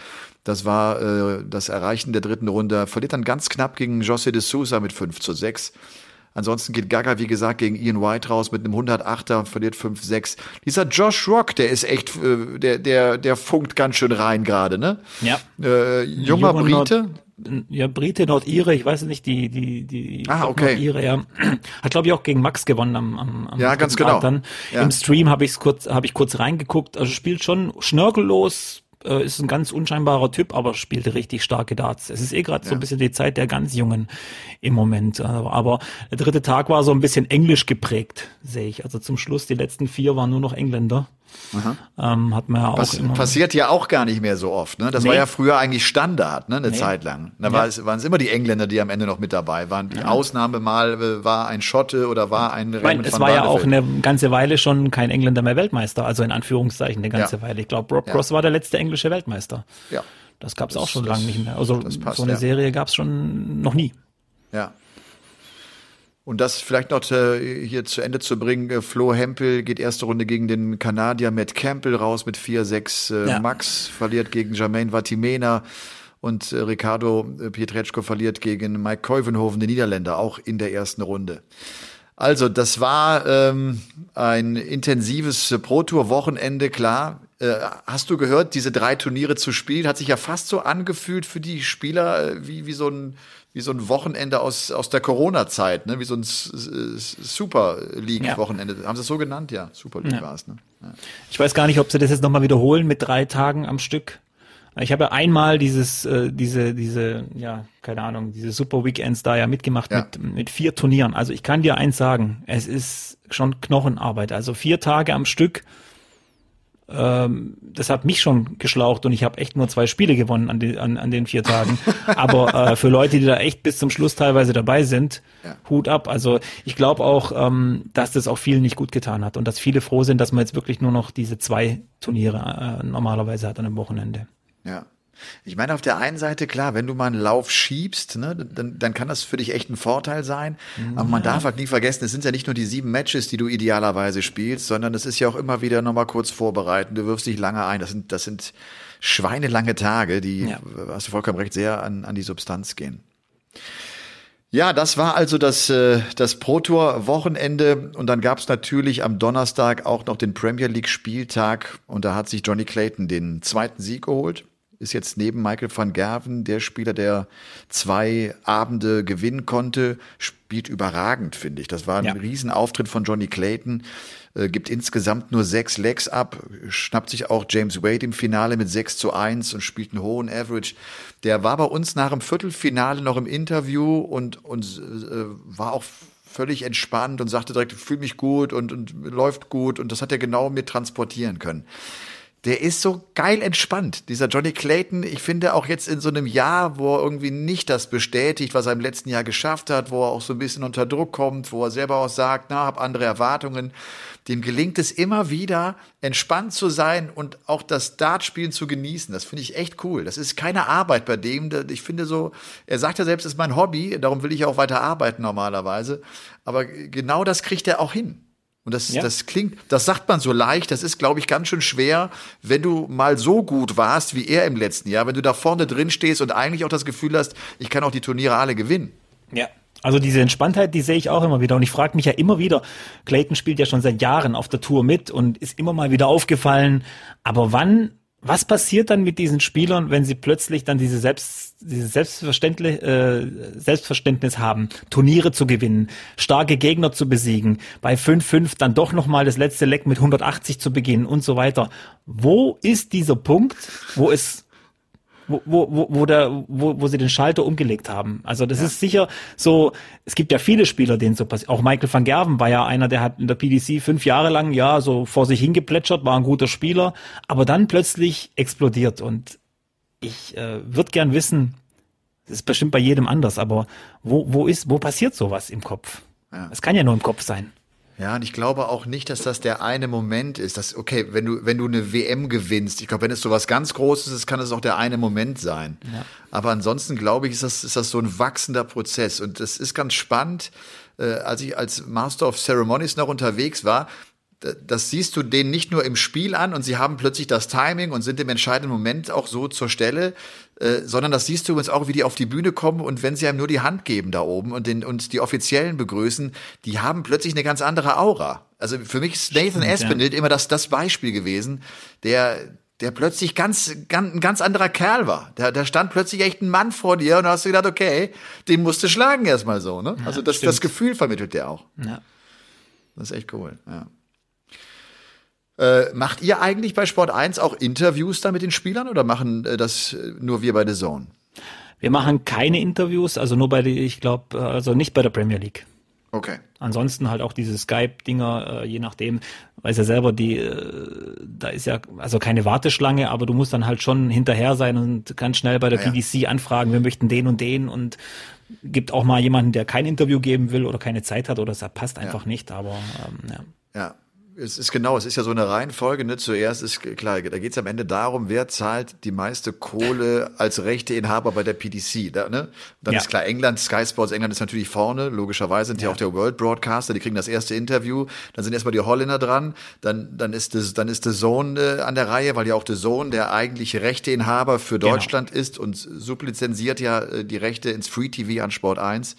Das war äh, das Erreichen der dritten Runde. Verliert dann ganz knapp gegen José de Sousa mit 5 zu 6. Ansonsten geht Gaga, wie gesagt, gegen Ian White raus mit einem 108er, verliert 5-6. Dieser Josh Rock, der ist echt, äh, der, der, der funkt ganz schön rein gerade, ne?
Ja.
Äh, junger Brite.
Nord, ja, Brite, Nordire, ich weiß nicht, die, die, die
ah, okay.
Nordire, ja. Hat, glaube ich, auch gegen Max gewonnen am, am, am
Ja, ganz genau.
Dann. Ja. Im Stream habe ich kurz, habe ich kurz reingeguckt. Also spielt schon schnörkellos, äh, ist ein ganz unscheinbarer Typ, aber spielte richtig starke Darts. Es ist eh gerade ja. so ein bisschen die Zeit der ganz Jungen im Moment. Aber der dritte Tag war so ein bisschen englisch geprägt, sehe ich. Also zum Schluss, die letzten vier waren nur noch Engländer. Ähm, hat man ja auch
Pass, passiert ja auch gar nicht mehr so oft. Ne? Das nee. war ja früher eigentlich Standard, ne? eine nee. Zeit lang. Da ja. es, waren es immer die Engländer, die am Ende noch mit dabei waren. Die ja. Ausnahme mal äh, war ein Schotte oder war ein
ich meine, Es war ja auch eine ganze Weile schon kein Engländer mehr Weltmeister, also in Anführungszeichen eine ganze ja. Weile. Ich glaube, Rob Cross war der letzte englische Weltmeister.
Ja.
Das gab es auch schon lange nicht mehr. Also passt, so eine Serie gab es schon noch nie.
Ja. Und das vielleicht noch äh, hier zu Ende zu bringen. Äh, Flo Hempel geht erste Runde gegen den Kanadier Matt Campbell raus mit 4-6. Äh, ja. Max verliert gegen Jermaine Vatimena. Und äh, Ricardo äh, Pietreczko verliert gegen Mike Keuvenhoven, den Niederländer, auch in der ersten Runde. Also, das war ähm, ein intensives Pro-Tour-Wochenende, klar. Äh, hast du gehört, diese drei Turniere zu spielen, hat sich ja fast so angefühlt für die Spieler äh, wie, wie so ein wie so ein Wochenende aus, aus der Corona-Zeit, ne? wie so ein Super League-Wochenende. Ja. Haben sie es so genannt? Ja, Super League ja. war es. Ne? Ja.
Ich weiß gar nicht, ob sie das jetzt nochmal wiederholen mit drei Tagen am Stück. Ich habe ja einmal dieses, äh, diese, diese, ja, keine Ahnung, diese Super Weekends da ja mitgemacht ja. Mit, mit vier Turnieren. Also ich kann dir eins sagen, es ist schon Knochenarbeit. Also vier Tage am Stück ähm, das hat mich schon geschlaucht und ich habe echt nur zwei Spiele gewonnen an, die, an, an den vier Tagen. (laughs) Aber äh, für Leute, die da echt bis zum Schluss teilweise dabei sind, ja. Hut ab. Also ich glaube auch, ähm, dass das auch vielen nicht gut getan hat und dass viele froh sind, dass man jetzt wirklich nur noch diese zwei Turniere äh, normalerweise hat an einem Wochenende.
Ja. Ich meine, auf der einen Seite, klar, wenn du mal einen Lauf schiebst, ne, dann, dann kann das für dich echt ein Vorteil sein. Mhm. Aber man darf halt nie vergessen, es sind ja nicht nur die sieben Matches, die du idealerweise spielst, sondern es ist ja auch immer wieder nochmal kurz vorbereiten. Du wirfst dich lange ein. Das sind, das sind schweinelange Tage, die, ja. hast du vollkommen recht, sehr an, an die Substanz gehen. Ja, das war also das, äh, das Pro Tour Wochenende und dann gab es natürlich am Donnerstag auch noch den Premier League Spieltag und da hat sich Johnny Clayton den zweiten Sieg geholt ist jetzt neben Michael van Gerven der Spieler, der zwei Abende gewinnen konnte, spielt überragend, finde ich. Das war ein ja. Riesenauftritt von Johnny Clayton, äh, gibt insgesamt nur sechs Legs ab, schnappt sich auch James Wade im Finale mit 6 zu 1 und spielt einen hohen Average. Der war bei uns nach dem Viertelfinale noch im Interview und, und äh, war auch völlig entspannt und sagte direkt, fühle mich gut und, und läuft gut und das hat er genau mir transportieren können der ist so geil entspannt. Dieser Johnny Clayton, ich finde auch jetzt in so einem Jahr, wo er irgendwie nicht das bestätigt, was er im letzten Jahr geschafft hat, wo er auch so ein bisschen unter Druck kommt, wo er selber auch sagt, na, hab andere Erwartungen. Dem gelingt es immer wieder, entspannt zu sein und auch das Dartspielen zu genießen. Das finde ich echt cool. Das ist keine Arbeit bei dem. Ich finde so, er sagt ja selbst, es ist mein Hobby, darum will ich auch weiter arbeiten normalerweise. Aber genau das kriegt er auch hin. Und das, ja. das klingt, das sagt man so leicht, das ist, glaube ich, ganz schön schwer, wenn du mal so gut warst wie er im letzten Jahr, wenn du da vorne drin stehst und eigentlich auch das Gefühl hast, ich kann auch die Turniere alle gewinnen.
Ja. Also diese Entspanntheit, die sehe ich auch immer wieder. Und ich frage mich ja immer wieder, Clayton spielt ja schon seit Jahren auf der Tour mit und ist immer mal wieder aufgefallen. Aber wann was passiert dann mit diesen Spielern, wenn sie plötzlich dann diese Selbst, diese Selbstverständnis, äh, Selbstverständnis haben, Turniere zu gewinnen, starke Gegner zu besiegen, bei 5-5 dann doch nochmal das letzte Leck mit 180 zu beginnen und so weiter. Wo ist dieser Punkt, wo es wo, wo, wo, der, wo, wo sie den Schalter umgelegt haben. Also das ja. ist sicher so, es gibt ja viele Spieler, denen so passiert. Auch Michael van Gerven war ja einer, der hat in der PDC fünf Jahre lang ja so vor sich hingeplätschert, war ein guter Spieler, aber dann plötzlich explodiert. Und ich äh, würde gern wissen, das ist bestimmt bei jedem anders, aber wo, wo ist, wo passiert sowas im Kopf? Es ja. kann ja nur im Kopf sein.
Ja, und ich glaube auch nicht, dass das der eine Moment ist. Dass, okay, wenn du, wenn du eine WM gewinnst, ich glaube, wenn es so was ganz Großes ist, kann es auch der eine Moment sein. Ja. Aber ansonsten glaube ich, ist das, ist das so ein wachsender Prozess. Und das ist ganz spannend. Äh, als ich als Master of Ceremonies noch unterwegs war, das siehst du denen nicht nur im Spiel an und sie haben plötzlich das Timing und sind im entscheidenden Moment auch so zur Stelle, äh, sondern das siehst du übrigens auch, wie die auf die Bühne kommen und wenn sie einem nur die Hand geben da oben und, den, und die Offiziellen begrüßen, die haben plötzlich eine ganz andere Aura. Also für mich ist Nathan Aspinall ja. immer das, das Beispiel gewesen, der, der plötzlich ganz, ganz, ein ganz anderer Kerl war. Da, da stand plötzlich echt ein Mann vor dir und da hast du gedacht, okay, den musst du schlagen erstmal so, ne? Ja, also das, das Gefühl vermittelt der auch. Ja. Das ist echt cool, ja. Äh, macht ihr eigentlich bei Sport 1 auch Interviews da mit den Spielern oder machen äh, das äh, nur wir bei The Zone?
Wir machen keine Interviews, also nur bei der, ich glaube, also nicht bei der Premier League.
Okay.
Ansonsten halt auch diese Skype-Dinger, äh, je nachdem, weiß ja selber, die, äh, da ist ja also keine Warteschlange, aber du musst dann halt schon hinterher sein und ganz schnell bei der ja, PDC anfragen, wir möchten den und den und gibt auch mal jemanden, der kein Interview geben will oder keine Zeit hat oder es passt einfach ja. nicht, aber ähm, ja.
Ja, es ist genau, es ist ja so eine Reihenfolge. Ne? Zuerst ist klar, da geht es am Ende darum, wer zahlt die meiste Kohle als Rechteinhaber bei der PDC. Da, ne? dann ja. ist klar, England, Sky Sports England ist natürlich vorne. Logischerweise sind ja. auch der World Broadcaster, die kriegen das erste Interview. Dann sind erstmal die Holländer dran. Dann, dann ist das, dann ist The Zone äh, an der Reihe, weil ja auch The Zone der eigentliche Rechteinhaber für genau. Deutschland genau. ist und sublizenziert ja äh, die Rechte ins Free TV an Sport 1.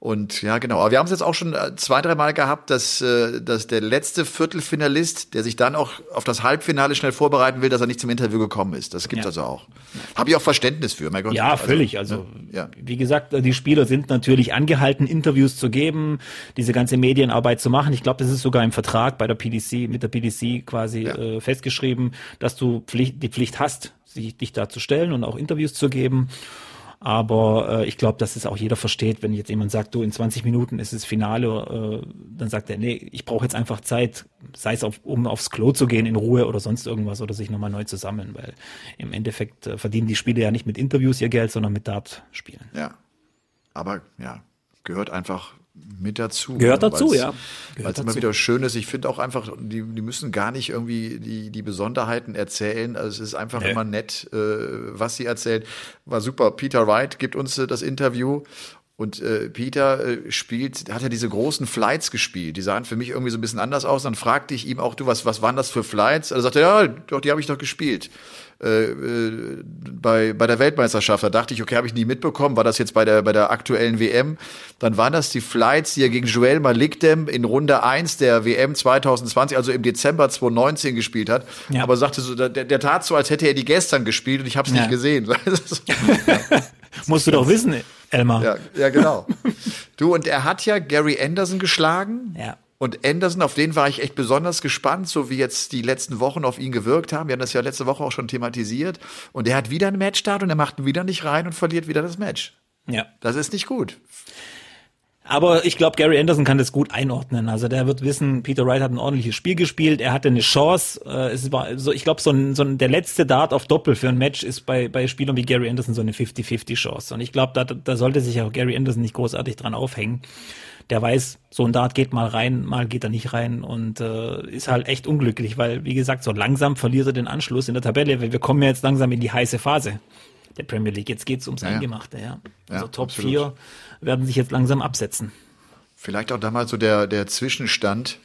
Und ja, genau. Aber wir haben es jetzt auch schon äh, zwei, drei Mal gehabt, dass, äh, dass der letzte Viertelfinalist, der sich dann auch auf das Halbfinale schnell vorbereiten will, dass er nicht zum Interview gekommen ist. Das gibt ja. also auch. Habe ich auch Verständnis für,
mein Gott. Ja, also, völlig. Also, ja. wie gesagt, die Spieler sind natürlich angehalten, Interviews zu geben, diese ganze Medienarbeit zu machen. Ich glaube, das ist sogar im Vertrag bei der PDC, mit der PDC quasi ja. äh, festgeschrieben, dass du Pflicht, die Pflicht hast, sich, dich da zu stellen und auch Interviews zu geben. Aber äh, ich glaube, dass es auch jeder versteht, wenn jetzt jemand sagt, du in 20 Minuten ist es Finale, äh, dann sagt er, nee, ich brauche jetzt einfach Zeit, sei es auf, um aufs Klo zu gehen in Ruhe oder sonst irgendwas oder sich nochmal neu zu sammeln, weil im Endeffekt äh, verdienen die Spiele ja nicht mit Interviews ihr Geld, sondern mit Dart-Spielen.
Ja. Aber ja, gehört einfach mit dazu.
Gehört ne? dazu, ja.
Weil es immer wieder schön ist. Ich finde auch einfach, die, die müssen gar nicht irgendwie die, die Besonderheiten erzählen. Also es ist einfach nee. immer nett, äh, was sie erzählen. War super. Peter Wright gibt uns äh, das Interview und äh, Peter äh, spielt, hat ja diese großen Flights gespielt. Die sahen für mich irgendwie so ein bisschen anders aus. Dann fragte ich ihm auch, du, was, was waren das für Flights? Er sagte, ja, doch, die habe ich doch gespielt. Äh, äh, bei, bei der Weltmeisterschaft. Da dachte ich, okay, habe ich nie mitbekommen. War das jetzt bei der, bei der aktuellen WM? Dann waren das die Flights, die er gegen Joel Malikdem in Runde 1 der WM 2020, also im Dezember 2019 gespielt hat. Ja. Aber sagte so, der, der tat so, als hätte er die gestern gespielt und ich habe es ja. nicht gesehen. (laughs) (laughs)
Musst du doch wissen, Elmar.
Ja, ja, genau. Du, und er hat ja Gary Anderson geschlagen.
Ja.
Und Anderson, auf den war ich echt besonders gespannt, so wie jetzt die letzten Wochen auf ihn gewirkt haben. Wir haben das ja letzte Woche auch schon thematisiert. Und er hat wieder einen Matchstart und er macht ihn wieder nicht rein und verliert wieder das Match.
Ja.
Das ist nicht gut.
Aber ich glaube, Gary Anderson kann das gut einordnen. Also der wird wissen, Peter Wright hat ein ordentliches Spiel gespielt, er hatte eine Chance. Äh, es war so, ich glaube, so ein, so ein, der letzte Dart auf Doppel für ein Match ist bei, bei Spielern wie Gary Anderson so eine 50-50 Chance. Und ich glaube, da, da sollte sich auch Gary Anderson nicht großartig dran aufhängen der weiß, so ein Dart geht mal rein, mal geht er nicht rein und äh, ist halt echt unglücklich, weil, wie gesagt, so langsam verliert er den Anschluss in der Tabelle. Wir kommen ja jetzt langsam in die heiße Phase der Premier League. Jetzt geht's ums ja, Eingemachte, ja. Also ja, Top 4 werden sich jetzt langsam absetzen.
Vielleicht auch damals so der, der Zwischenstand.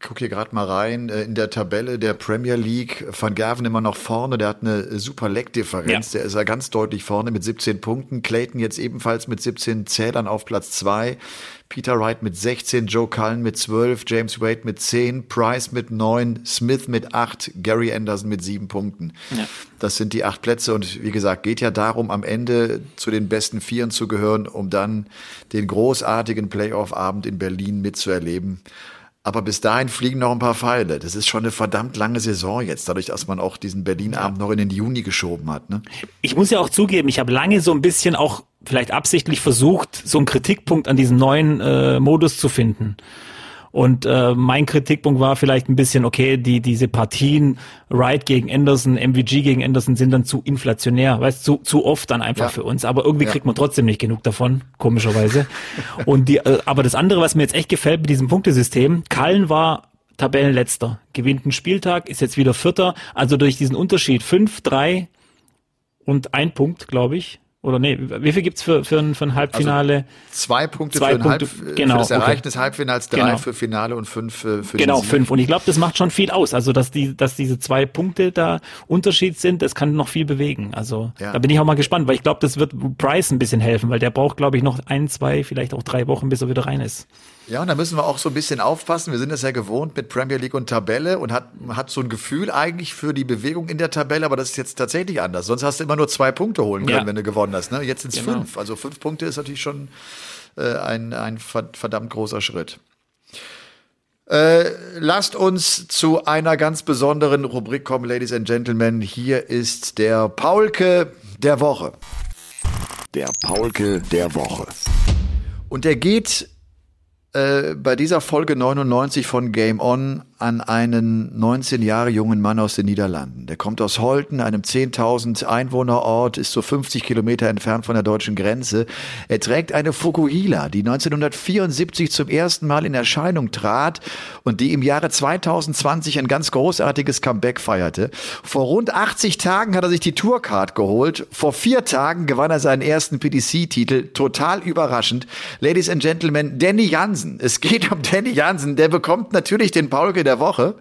Guck hier gerade mal rein äh, in der Tabelle der Premier League. Van Gerven immer noch vorne, der hat eine super Leckdifferenz. Ja. Der ist ja ganz deutlich vorne mit 17 Punkten. Clayton jetzt ebenfalls mit 17 Zählern auf Platz 2. Peter Wright mit 16, Joe Cullen mit 12, James Wade mit 10, Price mit 9, Smith mit 8, Gary Anderson mit 7 Punkten. Ja. Das sind die acht Plätze und wie gesagt, geht ja darum, am Ende zu den besten Vieren zu gehören, um dann den großartigen Playoff-Abend in Berlin mitzuerleben. Aber bis dahin fliegen noch ein paar Pfeile. Das ist schon eine verdammt lange Saison jetzt, dadurch, dass man auch diesen Berlin-Abend noch in den Juni geschoben hat. Ne?
Ich muss ja auch zugeben, ich habe lange so ein bisschen auch vielleicht absichtlich versucht, so einen Kritikpunkt an diesem neuen äh, Modus zu finden. Und äh, mein Kritikpunkt war vielleicht ein bisschen, okay, die diese Partien Wright gegen Anderson, MVG gegen Anderson sind dann zu inflationär, weißt zu zu oft dann einfach ja. für uns. Aber irgendwie ja. kriegt man trotzdem nicht genug davon, komischerweise. (laughs) Und die, äh, aber das andere, was mir jetzt echt gefällt mit diesem Punktesystem, Kallen war Tabellenletzter, gewinnt einen Spieltag, ist jetzt wieder Vierter. Also durch diesen Unterschied fünf, drei und ein Punkt, glaube ich, oder nee, wie viel gibt's für, für, ein, für ein Halbfinale? Also
zwei Punkte zwei für, Punkte, Halb, genau, für das Erreichen okay. des Halbfinals, drei genau. für Finale und fünf für, für
Genau, fünf. Und ich glaube, das macht schon viel aus. Also, dass die, dass diese zwei Punkte da Unterschied sind, das kann noch viel bewegen. Also, ja. da bin ich auch mal gespannt, weil ich glaube, das wird Price ein bisschen helfen, weil der braucht, glaube ich, noch ein, zwei, vielleicht auch drei Wochen, bis er wieder rein ist.
Ja, und da müssen wir auch so ein bisschen aufpassen. Wir sind es ja gewohnt mit Premier League und Tabelle und hat, hat so ein Gefühl eigentlich für die Bewegung in der Tabelle, aber das ist jetzt tatsächlich anders. Sonst hast du immer nur zwei Punkte holen können, ja. wenn du gewonnen hast. Ne? Jetzt sind es genau. fünf. Also fünf Punkte ist natürlich schon äh, ein, ein verdammt großer Schritt. Äh, lasst uns zu einer ganz besonderen Rubrik kommen, Ladies and Gentlemen. Hier ist der Paulke der Woche.
Der Paulke der Woche.
Und der geht äh, bei dieser Folge 99 von Game On an einen 19 Jahre jungen Mann aus den Niederlanden. Der kommt aus Holten, einem 10.000 Einwohnerort, ist so 50 Kilometer entfernt von der deutschen Grenze. Er trägt eine Fukuhila, die 1974 zum ersten Mal in Erscheinung trat und die im Jahre 2020 ein ganz großartiges Comeback feierte. Vor rund 80 Tagen hat er sich die Tourcard geholt. Vor vier Tagen gewann er seinen ersten PDC-Titel. Total überraschend. Ladies and Gentlemen, Danny Jansen. Es geht um Danny Jansen. Der bekommt natürlich den Paulke der Woche.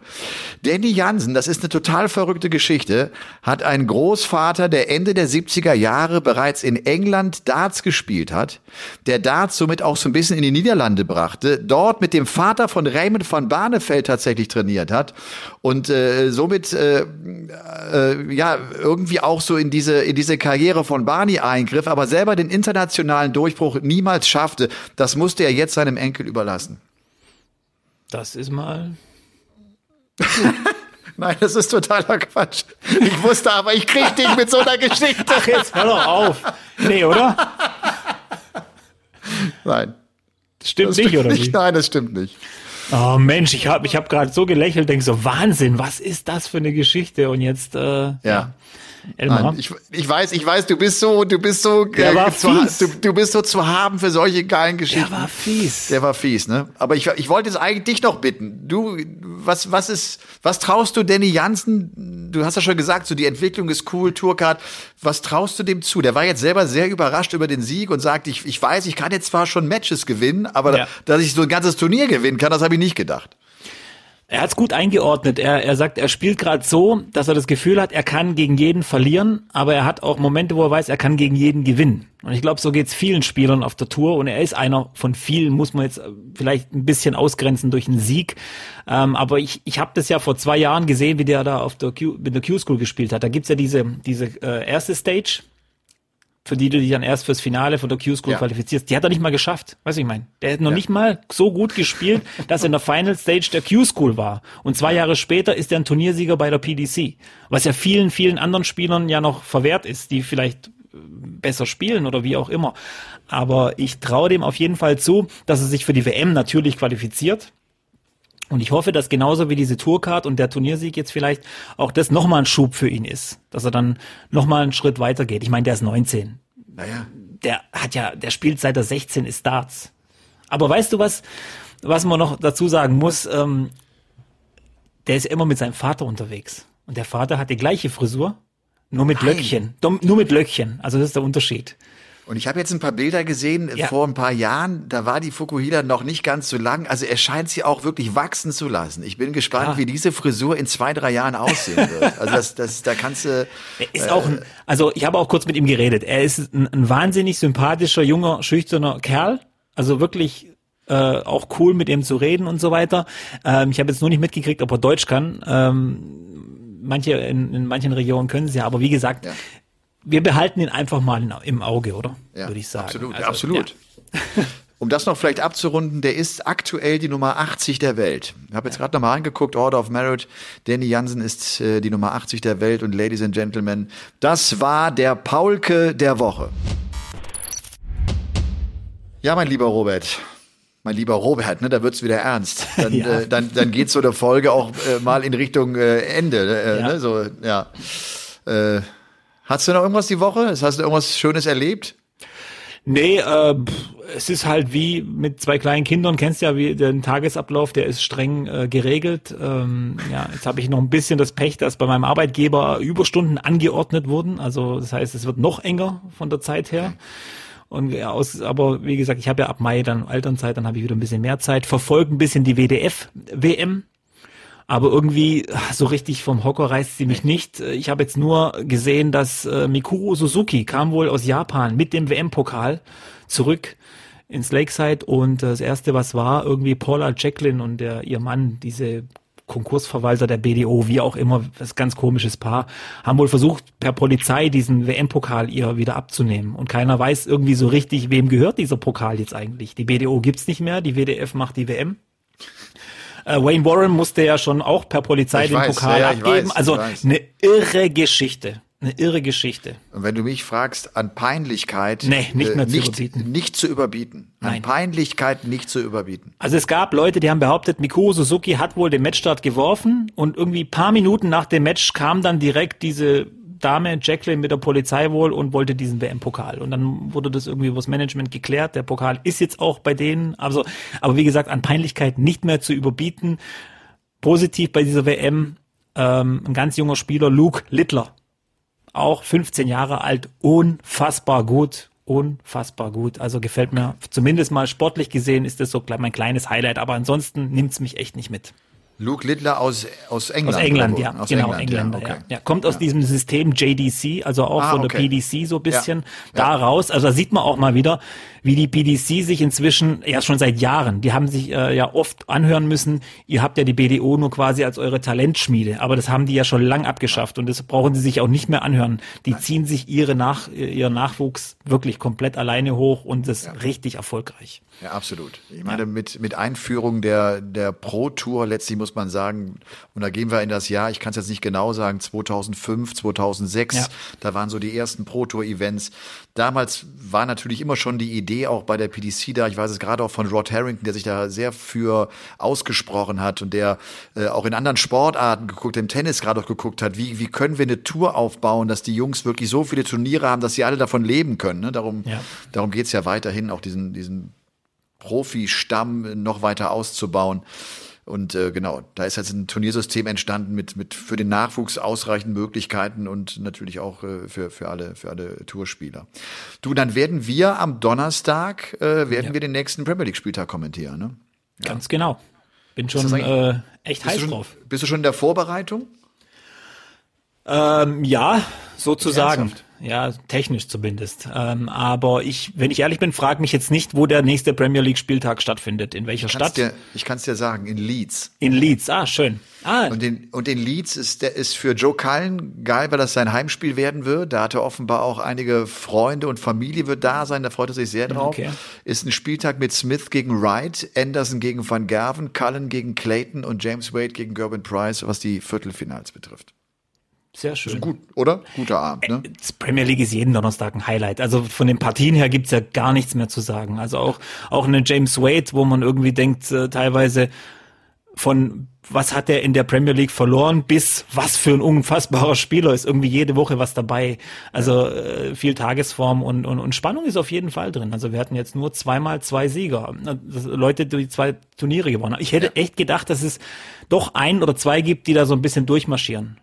Danny Jansen, das ist eine total verrückte Geschichte, hat einen Großvater, der Ende der 70er Jahre bereits in England Darts gespielt hat, der Darts somit auch so ein bisschen in die Niederlande brachte, dort mit dem Vater von Raymond van Barneveld tatsächlich trainiert hat und äh, somit äh, äh, ja irgendwie auch so in diese in diese Karriere von Barney eingriff, aber selber den internationalen Durchbruch niemals schaffte. Das musste er jetzt seinem Enkel überlassen.
Das ist mal
Nein, das ist totaler Quatsch. Ich wusste aber, ich krieg dich mit so einer Geschichte.
Ach, jetzt hör doch auf. Nee, oder?
Nein.
Das stimmt das nicht, stimmt oder
nicht? Nein, das stimmt nicht.
Oh Mensch, ich habe ich hab gerade so gelächelt, denk so, Wahnsinn, was ist das für eine Geschichte? Und jetzt, äh,
ja. ja. Elmar. Nein, ich, ich weiß, ich weiß, du bist so, du bist so,
der äh, war zu, fies.
Du, du bist so zu haben für solche geilen Geschichten.
Der war fies.
Der war fies, ne? Aber ich, ich wollte jetzt eigentlich dich noch bitten. Du, was, was ist, was traust du Danny Jansen? Du hast ja schon gesagt, so die Entwicklung ist cool, Tourcard. Was traust du dem zu? Der war jetzt selber sehr überrascht über den Sieg und sagt, ich, ich weiß, ich kann jetzt zwar schon Matches gewinnen, aber ja. dass ich so ein ganzes Turnier gewinnen kann, das habe ich nicht gedacht.
Er hat es gut eingeordnet. Er, er sagt, er spielt gerade so, dass er das Gefühl hat, er kann gegen jeden verlieren, aber er hat auch Momente, wo er weiß, er kann gegen jeden gewinnen. Und ich glaube, so geht's vielen Spielern auf der Tour. Und er ist einer von vielen, muss man jetzt äh, vielleicht ein bisschen ausgrenzen durch einen Sieg. Ähm, aber ich, ich habe das ja vor zwei Jahren gesehen, wie der da auf der Q, mit der Q-School gespielt hat. Da gibt's ja diese, diese äh, erste Stage, für die du dich dann erst fürs Finale von der Q-School ja. qualifizierst, die hat er nicht mal geschafft. Weißt du, ich meine? Der hat noch ja. nicht mal so gut gespielt, (laughs) dass er in der Final Stage der Q-School war. Und zwei Jahre später ist er ein Turniersieger bei der PDC. Was ja vielen, vielen anderen Spielern ja noch verwehrt ist, die vielleicht äh, besser spielen oder wie auch immer. Aber ich traue dem auf jeden Fall zu, dass er sich für die WM natürlich qualifiziert. Und ich hoffe, dass genauso wie diese Tourcard und der Turniersieg jetzt vielleicht auch das nochmal ein Schub für ihn ist. Dass er dann nochmal einen Schritt weiter geht. Ich meine, der ist 19.
Naja.
Der hat ja, der spielt seit er 16 ist Darts. Aber weißt du was, was man noch dazu sagen muss? Ähm, der ist immer mit seinem Vater unterwegs. Und der Vater hat die gleiche Frisur, nur mit Nein. Löckchen. Nur mit Löckchen. Also das ist der Unterschied.
Und ich habe jetzt ein paar Bilder gesehen ja. vor ein paar Jahren, da war die Fukuhila noch nicht ganz so lang. Also er scheint sie auch wirklich wachsen zu lassen. Ich bin gespannt, ja. wie diese Frisur in zwei, drei Jahren aussehen wird. Also das, das, da kannst du. (laughs)
Er ist äh, auch ein, also ich habe auch kurz mit ihm geredet. Er ist ein, ein wahnsinnig sympathischer, junger, schüchterner Kerl. Also wirklich äh, auch cool mit ihm zu reden und so weiter. Ähm, ich habe jetzt nur nicht mitgekriegt, ob er Deutsch kann. Ähm, manche in, in manchen Regionen können sie ja, aber wie gesagt, ja wir behalten ihn einfach mal im Auge, oder?
Ja, Würde ich sagen. Absolut, also, absolut. Ja. Um das noch vielleicht abzurunden, der ist aktuell die Nummer 80 der Welt. Ich habe jetzt gerade nochmal angeguckt, Order of Merit. Danny Jansen ist äh, die Nummer 80 der Welt und Ladies and Gentlemen, das war der Paulke der Woche. Ja, mein lieber Robert, mein lieber Robert, ne, da wird's wieder ernst. Dann, (laughs) ja. äh, dann, dann geht so eine Folge auch äh, mal in Richtung äh, Ende. Äh, ja. Ne, so, ja. Äh, hast du noch irgendwas die Woche? Hast du irgendwas Schönes erlebt?
Nee, äh, es ist halt wie mit zwei kleinen Kindern, kennst ja wie den Tagesablauf, der ist streng äh, geregelt. Ähm, ja, jetzt habe ich noch ein bisschen das Pech, dass bei meinem Arbeitgeber Überstunden angeordnet wurden. Also das heißt, es wird noch enger von der Zeit her. Und ja, aus, aber wie gesagt, ich habe ja ab Mai dann Elternzeit, dann habe ich wieder ein bisschen mehr Zeit, verfolge ein bisschen die WDF-WM. Aber irgendwie so richtig vom Hocker reißt sie mich nicht. Ich habe jetzt nur gesehen, dass äh, Mikuro Suzuki kam wohl aus Japan mit dem WM-Pokal zurück ins Lakeside und das erste, was war, irgendwie Paula Jacqueline und der, ihr Mann, diese Konkursverwalter der BDO, wie auch immer, das ganz komisches Paar, haben wohl versucht, per Polizei diesen WM-Pokal ihr wieder abzunehmen. Und keiner weiß irgendwie so richtig, wem gehört dieser Pokal jetzt eigentlich. Die BDO gibt's nicht mehr, die WDF macht die WM. Äh, Wayne Warren musste ja schon auch per Polizei ich den weiß, Pokal ja, abgeben. Weiß, also eine irre Geschichte. Eine irre Geschichte.
Und wenn du mich fragst, an Peinlichkeit
nee, nicht, mehr
äh, zu überbieten. nicht zu überbieten. An Nein. Peinlichkeit nicht zu überbieten.
Also es gab Leute, die haben behauptet, Mikuro Suzuki hat wohl den Matchstart geworfen und irgendwie paar Minuten nach dem Match kam dann direkt diese Dame, Jacqueline, mit der Polizei wohl und wollte diesen WM-Pokal. Und dann wurde das irgendwie übers Management geklärt. Der Pokal ist jetzt auch bei denen. Also, aber wie gesagt, an Peinlichkeit nicht mehr zu überbieten. Positiv bei dieser WM ähm, ein ganz junger Spieler, Luke Littler auch 15 Jahre alt, unfassbar gut. Unfassbar gut. Also gefällt mir zumindest mal sportlich gesehen ist das so mein kleines Highlight, aber ansonsten nimmt's mich echt nicht mit.
Luke Littler aus, aus England.
Aus England, ja. Aus genau, England, Engländer, ja, okay. ja. ja. Kommt aus ja. diesem System JDC, also auch ah, von der okay. PDC so bisschen da raus. Also da sieht man auch mal wieder, wie die PDC sich inzwischen, ja schon seit Jahren, die haben sich äh, ja oft anhören müssen, ihr habt ja die BDO nur quasi als eure Talentschmiede, aber das haben die ja schon lang abgeschafft und das brauchen sie sich auch nicht mehr anhören. Die Nein. ziehen sich ihre Nach, ihren Nachwuchs wirklich komplett alleine hoch und das richtig erfolgreich.
Ja, absolut. Ich meine, ja. mit, mit Einführung der, der Pro Tour, letztlich muss man sagen, und da gehen wir in das Jahr, ich kann es jetzt nicht genau sagen, 2005, 2006, ja. da waren so die ersten Pro Tour Events. Damals war natürlich immer schon die Idee auch bei der PDC da, ich weiß es gerade auch von Rod Harrington, der sich da sehr für ausgesprochen hat und der äh, auch in anderen Sportarten geguckt, im Tennis gerade auch geguckt hat, wie, wie können wir eine Tour aufbauen, dass die Jungs wirklich so viele Turniere haben, dass sie alle davon leben können. Ne? Darum, ja. darum geht's ja weiterhin, auch diesen, diesen Profi-Stamm noch weiter auszubauen. Und äh, genau, da ist jetzt ein Turniersystem entstanden mit, mit für den Nachwuchs ausreichend Möglichkeiten und natürlich auch äh, für, für alle, für alle Tourspieler. Du, dann werden wir am Donnerstag, äh, werden ja. wir den nächsten Premier League-Spieltag kommentieren, ne?
Ja. Ganz genau. Bin schon äh, echt heiß
schon,
drauf.
Bist du schon in der Vorbereitung?
Ähm, ja, sozusagen. Ernsthaft? Ja, technisch zumindest. Ähm, aber ich, wenn ich ehrlich bin, frage mich jetzt nicht, wo der nächste Premier League Spieltag stattfindet. In welcher
ich
Stadt?
Dir, ich kann es dir sagen, in Leeds.
In Leeds, ah, schön. Ah.
Und in, und in Leeds ist der ist für Joe Cullen geil, weil das sein Heimspiel werden wird. Da hat er offenbar auch einige Freunde und Familie wird da sein. Da freut er sich sehr drauf. Okay. Ist ein Spieltag mit Smith gegen Wright, Anderson gegen Van Gerven, Cullen gegen Clayton und James Wade gegen Gerben Price, was die Viertelfinals betrifft.
Sehr schön.
Also gut, oder? Guter Abend, ne?
Äh, das Premier League ist jeden Donnerstag ein Highlight. Also von den Partien her gibt's ja gar nichts mehr zu sagen. Also auch, auch eine James Wade, wo man irgendwie denkt, äh, teilweise von was hat er in der Premier League verloren, bis was für ein unfassbarer Spieler ist irgendwie jede Woche was dabei. Also äh, viel Tagesform und, und, und Spannung ist auf jeden Fall drin. Also wir hatten jetzt nur zweimal zwei Sieger. Leute, die zwei Turniere gewonnen haben. Ich hätte echt gedacht, dass es doch ein oder zwei gibt, die da so ein bisschen durchmarschieren.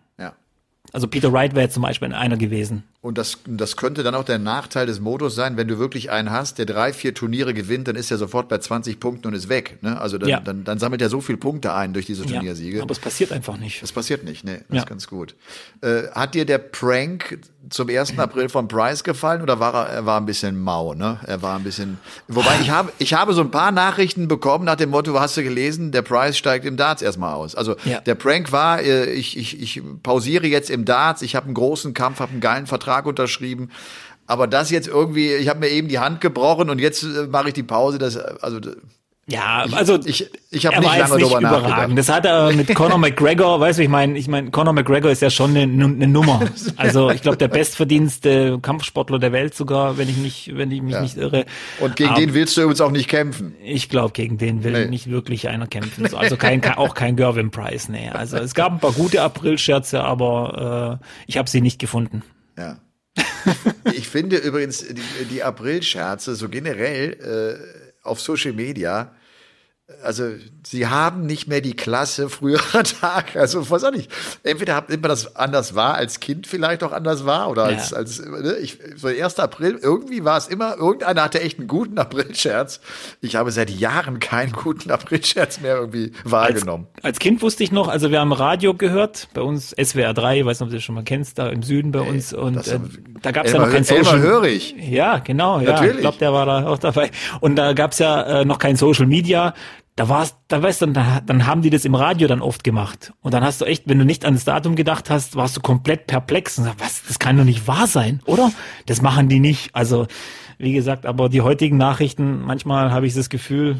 Also Peter Wright wäre zum Beispiel einer gewesen.
Und das, das könnte dann auch der Nachteil des Modus sein, wenn du wirklich einen hast, der drei, vier Turniere gewinnt, dann ist er sofort bei 20 Punkten und ist weg. Ne? Also dann, ja. dann, dann sammelt er so viele Punkte ein durch diese Turniersiege.
Ja, aber es passiert einfach nicht.
Das passiert nicht, ne? Das ja. ist ganz gut. Äh, hat dir der Prank zum 1. April von Price gefallen oder war er, er war ein bisschen mau, ne? Er war ein bisschen. Wobei ich habe, ich habe so ein paar Nachrichten bekommen nach dem Motto, hast du gelesen, der Price steigt im Darts erstmal aus. Also ja. der Prank war, äh, ich, ich, ich pausiere jetzt im Darts, ich habe einen großen Kampf, habe einen geilen Vertrag unterschrieben. Aber das jetzt irgendwie, ich habe mir eben die Hand gebrochen und jetzt äh, mache ich die Pause. Das, also
Ja, also
ich, ich habe nicht lange darüber nachgedacht.
Das hat er mit Conor McGregor, (laughs) weißt du, ich meine, ich meine, Conor McGregor ist ja schon eine, eine Nummer. (laughs) Also ich glaube der bestverdienste Kampfsportler der Welt sogar, wenn ich mich, wenn ich mich ja. nicht irre.
Und gegen Aber den willst du übrigens auch nicht kämpfen.
Ich glaube, gegen den will nee. nicht wirklich einer kämpfen. Also kein, auch kein Gervin Price, nee. Also es gab ein paar gute April-Scherze, aber äh, ich habe sie nicht gefunden.
Ja. (laughs) ich finde übrigens die, die April-Scherze so generell äh, auf Social Media also sie haben nicht mehr die Klasse früherer (laughs) Tage. Also weiß auch nicht. Entweder nimmt man das anders wahr, als Kind vielleicht auch anders war oder als, ja. als ne, ich, so 1. April, irgendwie war es immer, irgendeiner hatte echt einen guten April-Scherz. Ich habe seit Jahren keinen guten April-Scherz mehr irgendwie wahrgenommen.
Als, als, Kind wusste ich noch, also wir haben Radio gehört, bei uns SWR 3, ich weiß nicht, ob du das schon mal kennst, da im Süden bei uns und äh, da gab es ja noch kein
Social. Elmar Hörig.
Ja, genau, ja. Natürlich. Ich glaube, der war da auch dabei. Und da gab es ja äh, noch kein Social Media da war's, da weißt du, dann, dann haben die das im Radio dann oft gemacht. Und dann hast du echt, wenn du nicht an das Datum gedacht hast, warst du komplett perplex und sagst, was, das kann doch nicht wahr sein, oder? Das machen die nicht. Also, wie gesagt, aber die heutigen Nachrichten, manchmal habe ich das Gefühl,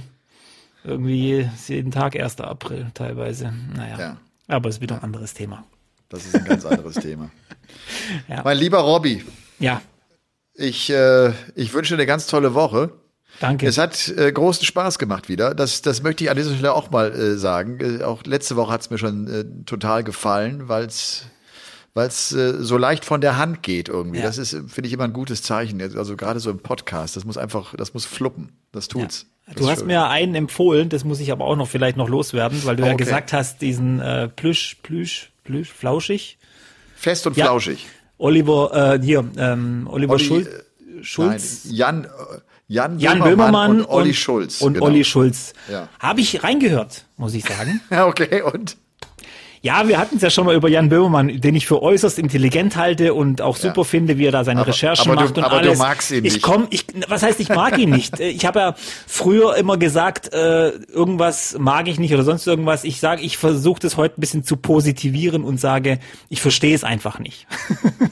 irgendwie jeden Tag 1. April teilweise. Naja. Ja. Aber es ist wieder ein anderes Thema.
Das ist ein ganz anderes Thema. (laughs) Ja. Mein lieber Robby.
Ja.
Ich, äh, ich wünsche dir eine ganz tolle Woche.
Danke.
Es hat äh, großen Spaß gemacht wieder. Das, das möchte ich an dieser Stelle auch mal äh, sagen. Äh, auch letzte Woche hat es mir schon äh, total gefallen, weil es weil es äh, so leicht von der Hand geht irgendwie. Ja. Das ist, finde ich, immer ein gutes Zeichen. Also gerade so im Podcast, das muss einfach, das muss fluppen. Das tut's.
Ja. Du hast schön. mir einen empfohlen, das muss ich aber auch noch vielleicht noch loswerden, weil du oh, ja gesagt hast, diesen äh, Plüsch, Plüsch, Plüsch, flauschig.
Fest und ja. flauschig.
Oliver, hier, ähm, Oliver Olli, Schul
äh, Schulz. Nein, Jan, Jan,
Jan Böhmermann, Böhmermann
und Olli Schulz.
Und genau. Olli Schulz. Ja. Habe ich reingehört, muss ich sagen. (laughs)
Ja, okay, und?
Ja, wir hatten es ja schon mal über Jan Böhmermann, den ich für äußerst intelligent halte und auch super ja. finde, wie er da seine aber, Recherchen
aber
macht
du,
und
aber
alles.
du magst ihn nicht.
Ich komm, ich, was heißt, ich mag ihn nicht? (laughs) Ich habe ja früher immer gesagt, äh, irgendwas mag ich nicht oder sonst irgendwas. Ich sage, ich versuche das heute ein bisschen zu positivieren und sage, ich verstehe es einfach nicht.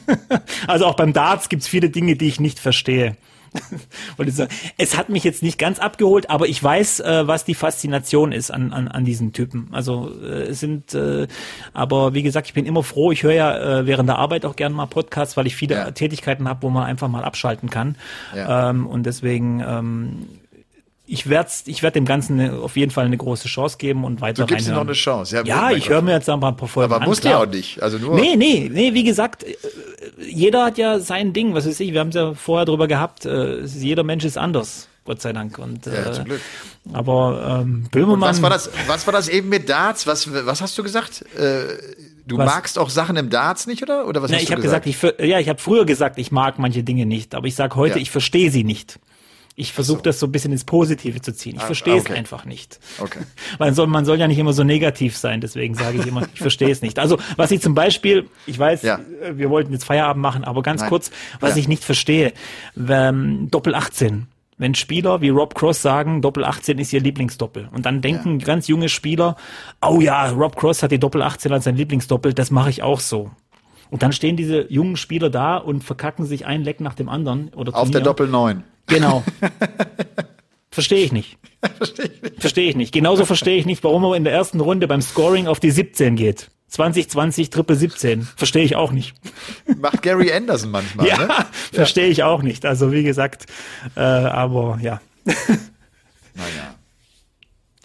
(laughs) also auch beim Darts gibt es viele Dinge, die ich nicht verstehe. (laughs) es hat mich jetzt nicht ganz abgeholt, aber ich weiß, äh, was die Faszination ist an, an, an diesen Typen. Also äh, es sind, äh, aber wie gesagt, ich bin immer froh. Ich höre ja äh, während der Arbeit auch gerne mal Podcasts, weil ich viele ja. Tätigkeiten habe, wo man einfach mal abschalten kann. Ja. Ähm, und deswegen ähm, ich werde ich werd dem Ganzen auf jeden Fall eine große Chance geben und weiter
Du gibst ihm noch eine Chance.
Ja, ja ich höre mir jetzt ein paar Folgen
Aber musst du ja auch nicht. Also nur.
Nee, nee, nee, wie gesagt, äh, jeder hat ja sein Ding, was weiß ich, wir haben es ja vorher drüber gehabt, äh, jeder Mensch ist anders. Gott sei Dank. Und,
ja, äh, zum Glück.
Aber ähm, Böhmermann. Und
was war das? Was war das eben mit Darts? Was, was hast du gesagt? Äh, du was? magst auch Sachen im Darts nicht, oder? Oder was
Na,
hast
ich
du
hab gesagt? gesagt? Ich, ja, ich habe früher gesagt, ich mag manche Dinge nicht, aber ich sage heute, ja. ich verstehe sie nicht. Ich versuche so. das so ein bisschen ins Positive zu ziehen. Ich ah, verstehe okay. es einfach nicht.
Okay. (laughs)
Weil soll, man soll ja nicht immer so negativ sein, deswegen sage ich immer, ich verstehe es nicht. Also was ich zum Beispiel, ich weiß, ja. Äh, wir wollten jetzt Feierabend machen, aber ganz Nein. kurz, was ja. ich nicht verstehe, ähm, Doppel 18 wenn Spieler wie Rob Cross sagen, Doppel 18 ist ihr Lieblingsdoppel. Und dann denken ja. ganz junge Spieler, oh ja, Rob Cross hat die Doppel 18 als sein Lieblingsdoppel, das mache ich auch so. Und dann stehen diese jungen Spieler da und verkacken sich ein Leck nach dem anderen. Oder
Auf der Doppel 9.
Genau. Verstehe ich nicht. (laughs)
verstehe ich nicht.
Verstehe ich nicht. Genauso verstehe ich nicht, warum er in der ersten Runde beim Scoring auf die 17 geht. 2020 Triple 17. Verstehe ich auch nicht.
Macht Gary Anderson manchmal. (laughs)
ja,
ne?
verstehe ich auch nicht. Also wie gesagt, äh, aber ja. (laughs)
naja.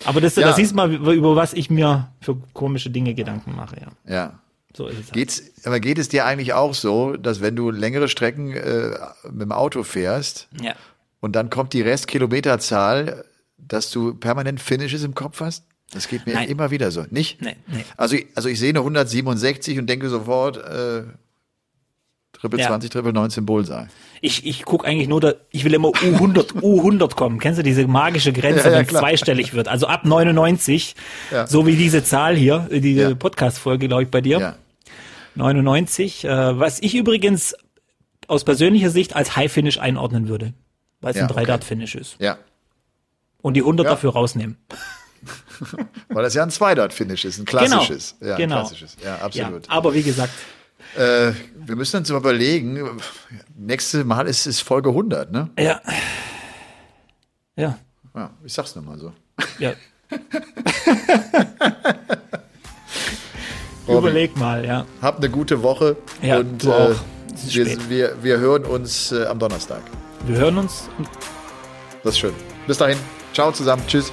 Aber das, ja. das siehst mal, über was ich mir für komische Dinge Gedanken mache, ja.
Ja. So ist es. Halt. Geht's, aber geht es dir eigentlich auch so, dass wenn du längere Strecken äh, mit dem Auto fährst
ja.
und dann kommt die Restkilometerzahl, dass du permanent Finishes im Kopf hast? Das geht mir Nein. immer wieder so. Nicht?
Nee, nee.
Also, also ich sehe eine 167 und denke sofort, äh, Triple ja. 20, Triple 19 Bullseye.
Ich, ich gucke eigentlich nur, da, ich will immer U100, (laughs) U100 kommen. Kennst du diese magische Grenze, ja, ja, wenn es zweistellig wird? Also ab 99, ja. so wie diese Zahl hier, die ja. Podcast-Folge, glaube ich, bei dir. Ja. 99, äh, was ich übrigens aus persönlicher Sicht als High Finish einordnen würde, weil es ja, ein 3 Dart Finish ist.
Ja.
Und die 100 dafür rausnehmen. (laughs)
weil das ja ein 2 Dart Finish ist, ein klassisches.
Genau. Ja, genau.
klassisches. Ja, absolut.
aber wie gesagt,
äh, wir müssen uns überlegen, nächste Mal ist es Folge 100, ne?
Ja. Ja.
Ja, ich sag's nur mal so.
Ja. (laughs) Überleg mal, ja.
Habt eine gute Woche
Ja,
und
du auch.
äh, wir, wir, wir hören uns äh, am Donnerstag.
Wir hören uns.
Das ist schön. Bis dahin. Ciao zusammen. Tschüss.